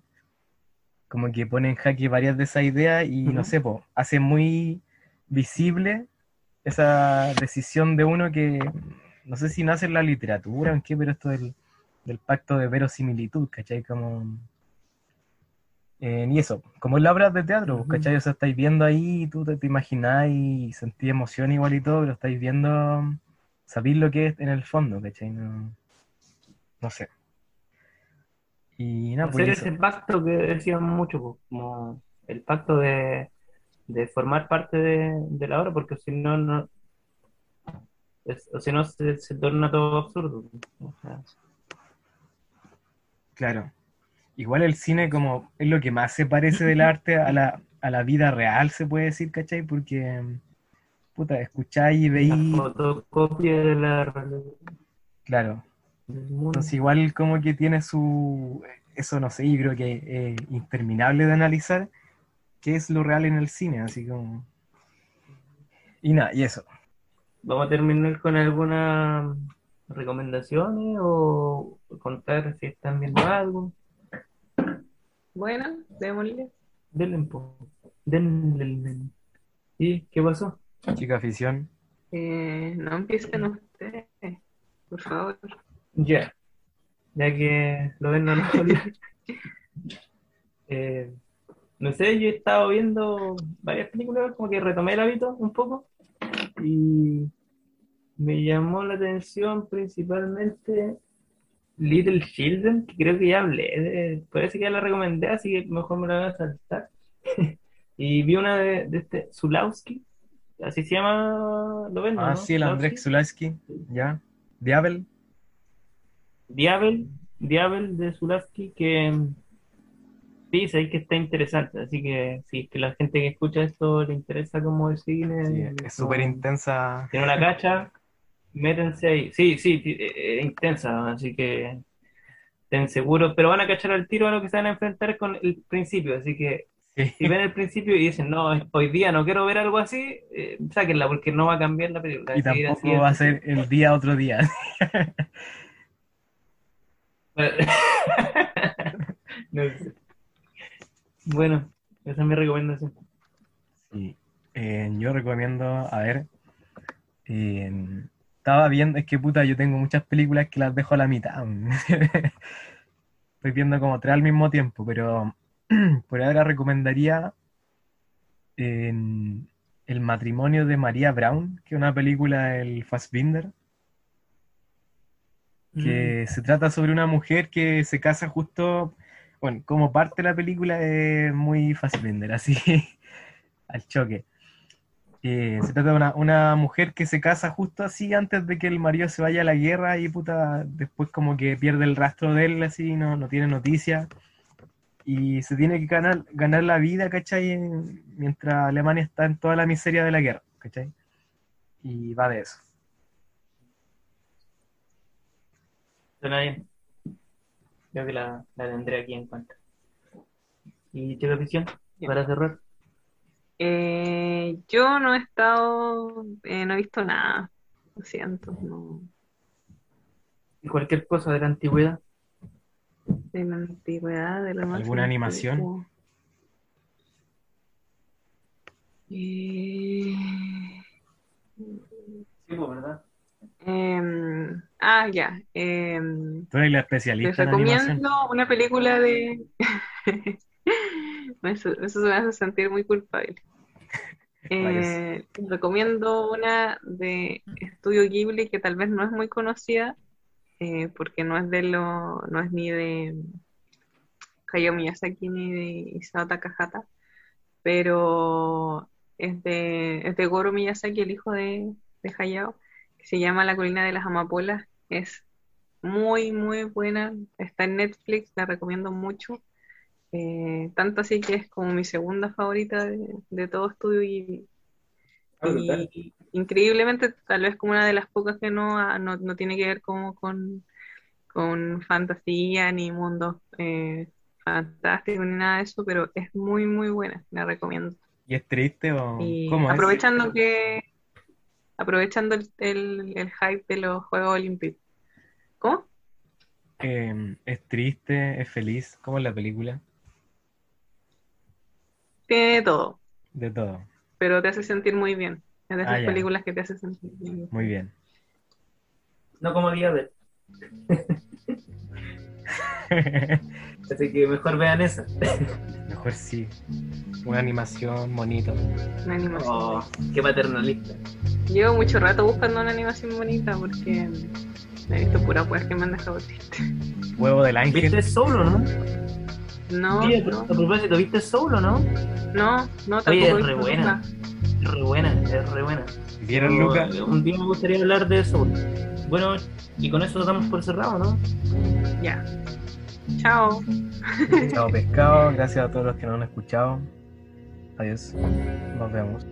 como que pone en jaque varias de esas ideas y no sé, po, hace muy visible esa decisión de uno que no sé si nace en la literatura o en qué, pero esto del, del pacto de verosimilitud, ¿cachai? Como, eh, y eso, como en las obras de teatro, Ujú. ¿cachai? O sea, estáis viendo ahí, tú te, te y sentís emoción igual y todo, pero estáis viendo, sabéis lo que es en el fondo, ¿cachai? No, no sé. Y nada, pues Hacer ese pacto que decían mucho, pues, como el pacto de, de formar parte de, de la obra, porque si no, no es- o si no se, se torna todo absurdo. O sea, Claro. Igual el cine como es lo que más se parece del *laughs* arte a la, a la vida real, se puede decir, ¿cachai? Porque, puta, escucháis y la veis, fotocopia de la claro. Entonces igual como que tiene su, eso no sé, yo creo que es interminable de analizar qué es lo real en el cine, así como... Y nada, y eso. Vamos a terminar con algunas recomendaciones o contar si están viendo algo. Bueno, démosle. Denle. Denle, denle. ¿Y qué pasó? Chica afición. Eh, no empiecen ustedes, por favor. Ya, ya que lo ven, no lo olviden. Eh, no sé, yo he estado viendo varias películas, como que retomé el hábito un poco y me llamó la atención principalmente Little Children, que creo que ya hablé, de- parece que ya la recomendé, así que mejor me la voy a saltar. *laughs* Y vi una de, de este Zulawski, así se llama, ¿lo ven? Ah, no? sí, el Andrzej Zulawski. Zulawski, ya. Diabel. Diabel, Diabel de Zulawski, que mm, sí, sabéis que está interesante, así que si es que la gente que escucha esto le interesa como el cine, Sí, es súper intensa. tiene una cacha, métanse ahí. Sí, sí, ti- eh, eh, intensa, así que estén seguros, pero van a cachar al tiro a lo que se van a enfrentar con el principio, así que Sí. si ven el principio y dicen, no, hoy día no quiero ver algo así, eh, sáquenla porque no va a cambiar la película. Y así, tampoco va a ser el día otro día. *laughs* No sé. Bueno, esa es mi recomendación. Sí. Eh, yo recomiendo, a ver, eh, estaba viendo, es que puta, yo tengo muchas películas que las dejo a la mitad. *laughs* Estoy viendo como tres al mismo tiempo, pero *clears throat* por ahora recomendaría eh, El matrimonio de María Brown, que es una película del Fassbinder, que se trata sobre una mujer que se casa justo, bueno, como parte de la película es muy Fassbinder, así *laughs* al choque. Eh, se trata de una, una mujer que se casa justo así antes de que el marido se vaya a la guerra y puta, después como que pierde el rastro de él así, no, no tiene noticias. Y se tiene que ganar, ganar la vida, ¿cachai? En- Mientras Alemania está en toda la miseria de la guerra, ¿cachai? Y va de eso. Suena bien. Creo que la, la tendré aquí en cuenta. ¿Y Chica Ficción? Para cerrar. Eh, yo no he estado, eh, no he visto nada. Lo siento, no. ¿Y cualquier cosa de la antigüedad? De la antigüedad, de la más ¿Alguna animación? antigua. Eh, Sí, ¿verdad? em, ah, ya. em, Tú eres la les especialista en animación. recomiendo una película de. *laughs* Eso, eso me hace sentir muy culpable. *laughs* Eh, les recomiendo una de Estudio Ghibli que tal vez no es muy conocida eh, porque no es de lo, no es ni de Hayao Miyazaki ni de Isao Takahata, pero es de, es de Goro Miyazaki, el hijo de, de Hayao, que se llama La colina de las amapolas. Es muy, muy buena. Está en Netflix, la recomiendo mucho. Eh, tanto así que es como mi segunda favorita de, de todo estudio y, Ah, y increíblemente tal vez como una de las pocas que no, ha- no, no tiene que ver como con, con fantasía ni mundos eh, fantásticos ni nada de eso, pero es muy muy buena, la recomiendo. ¿Y es triste o Y cómo es? aprovechando que aprovechando el, el, el hype de los Juegos Olímpicos. ¿Cómo? Eh, ¿Es triste? ¿Es feliz? ¿Cómo es la película? Tiene todo, De todo. pero te hace sentir muy bien. Es de esas Ah, películas que te hace sentir bien. Muy bien. No como Diablo. *laughs* Así que mejor vean esa. Mejor sí. Una animación bonito. Una animación. Oh, qué paternalista. Llevo mucho rato buscando una animación bonita porque he visto puras weas que me han dejado triste. Huevo del ángel. ¿Viste Solo, no? No, no, a propósito, ¿viste Solo, no? no, no, tampoco Oye, es re buena. Es re buena, es re buena. ¿Vieron, Pero, Luca? Un día me gustaría hablar de Soul. Bueno, y con eso damos por cerrado, ¿no? Ya. Chao. Chao pescado. Gracias a todos los que nos han escuchado. Adiós. Nos vemos.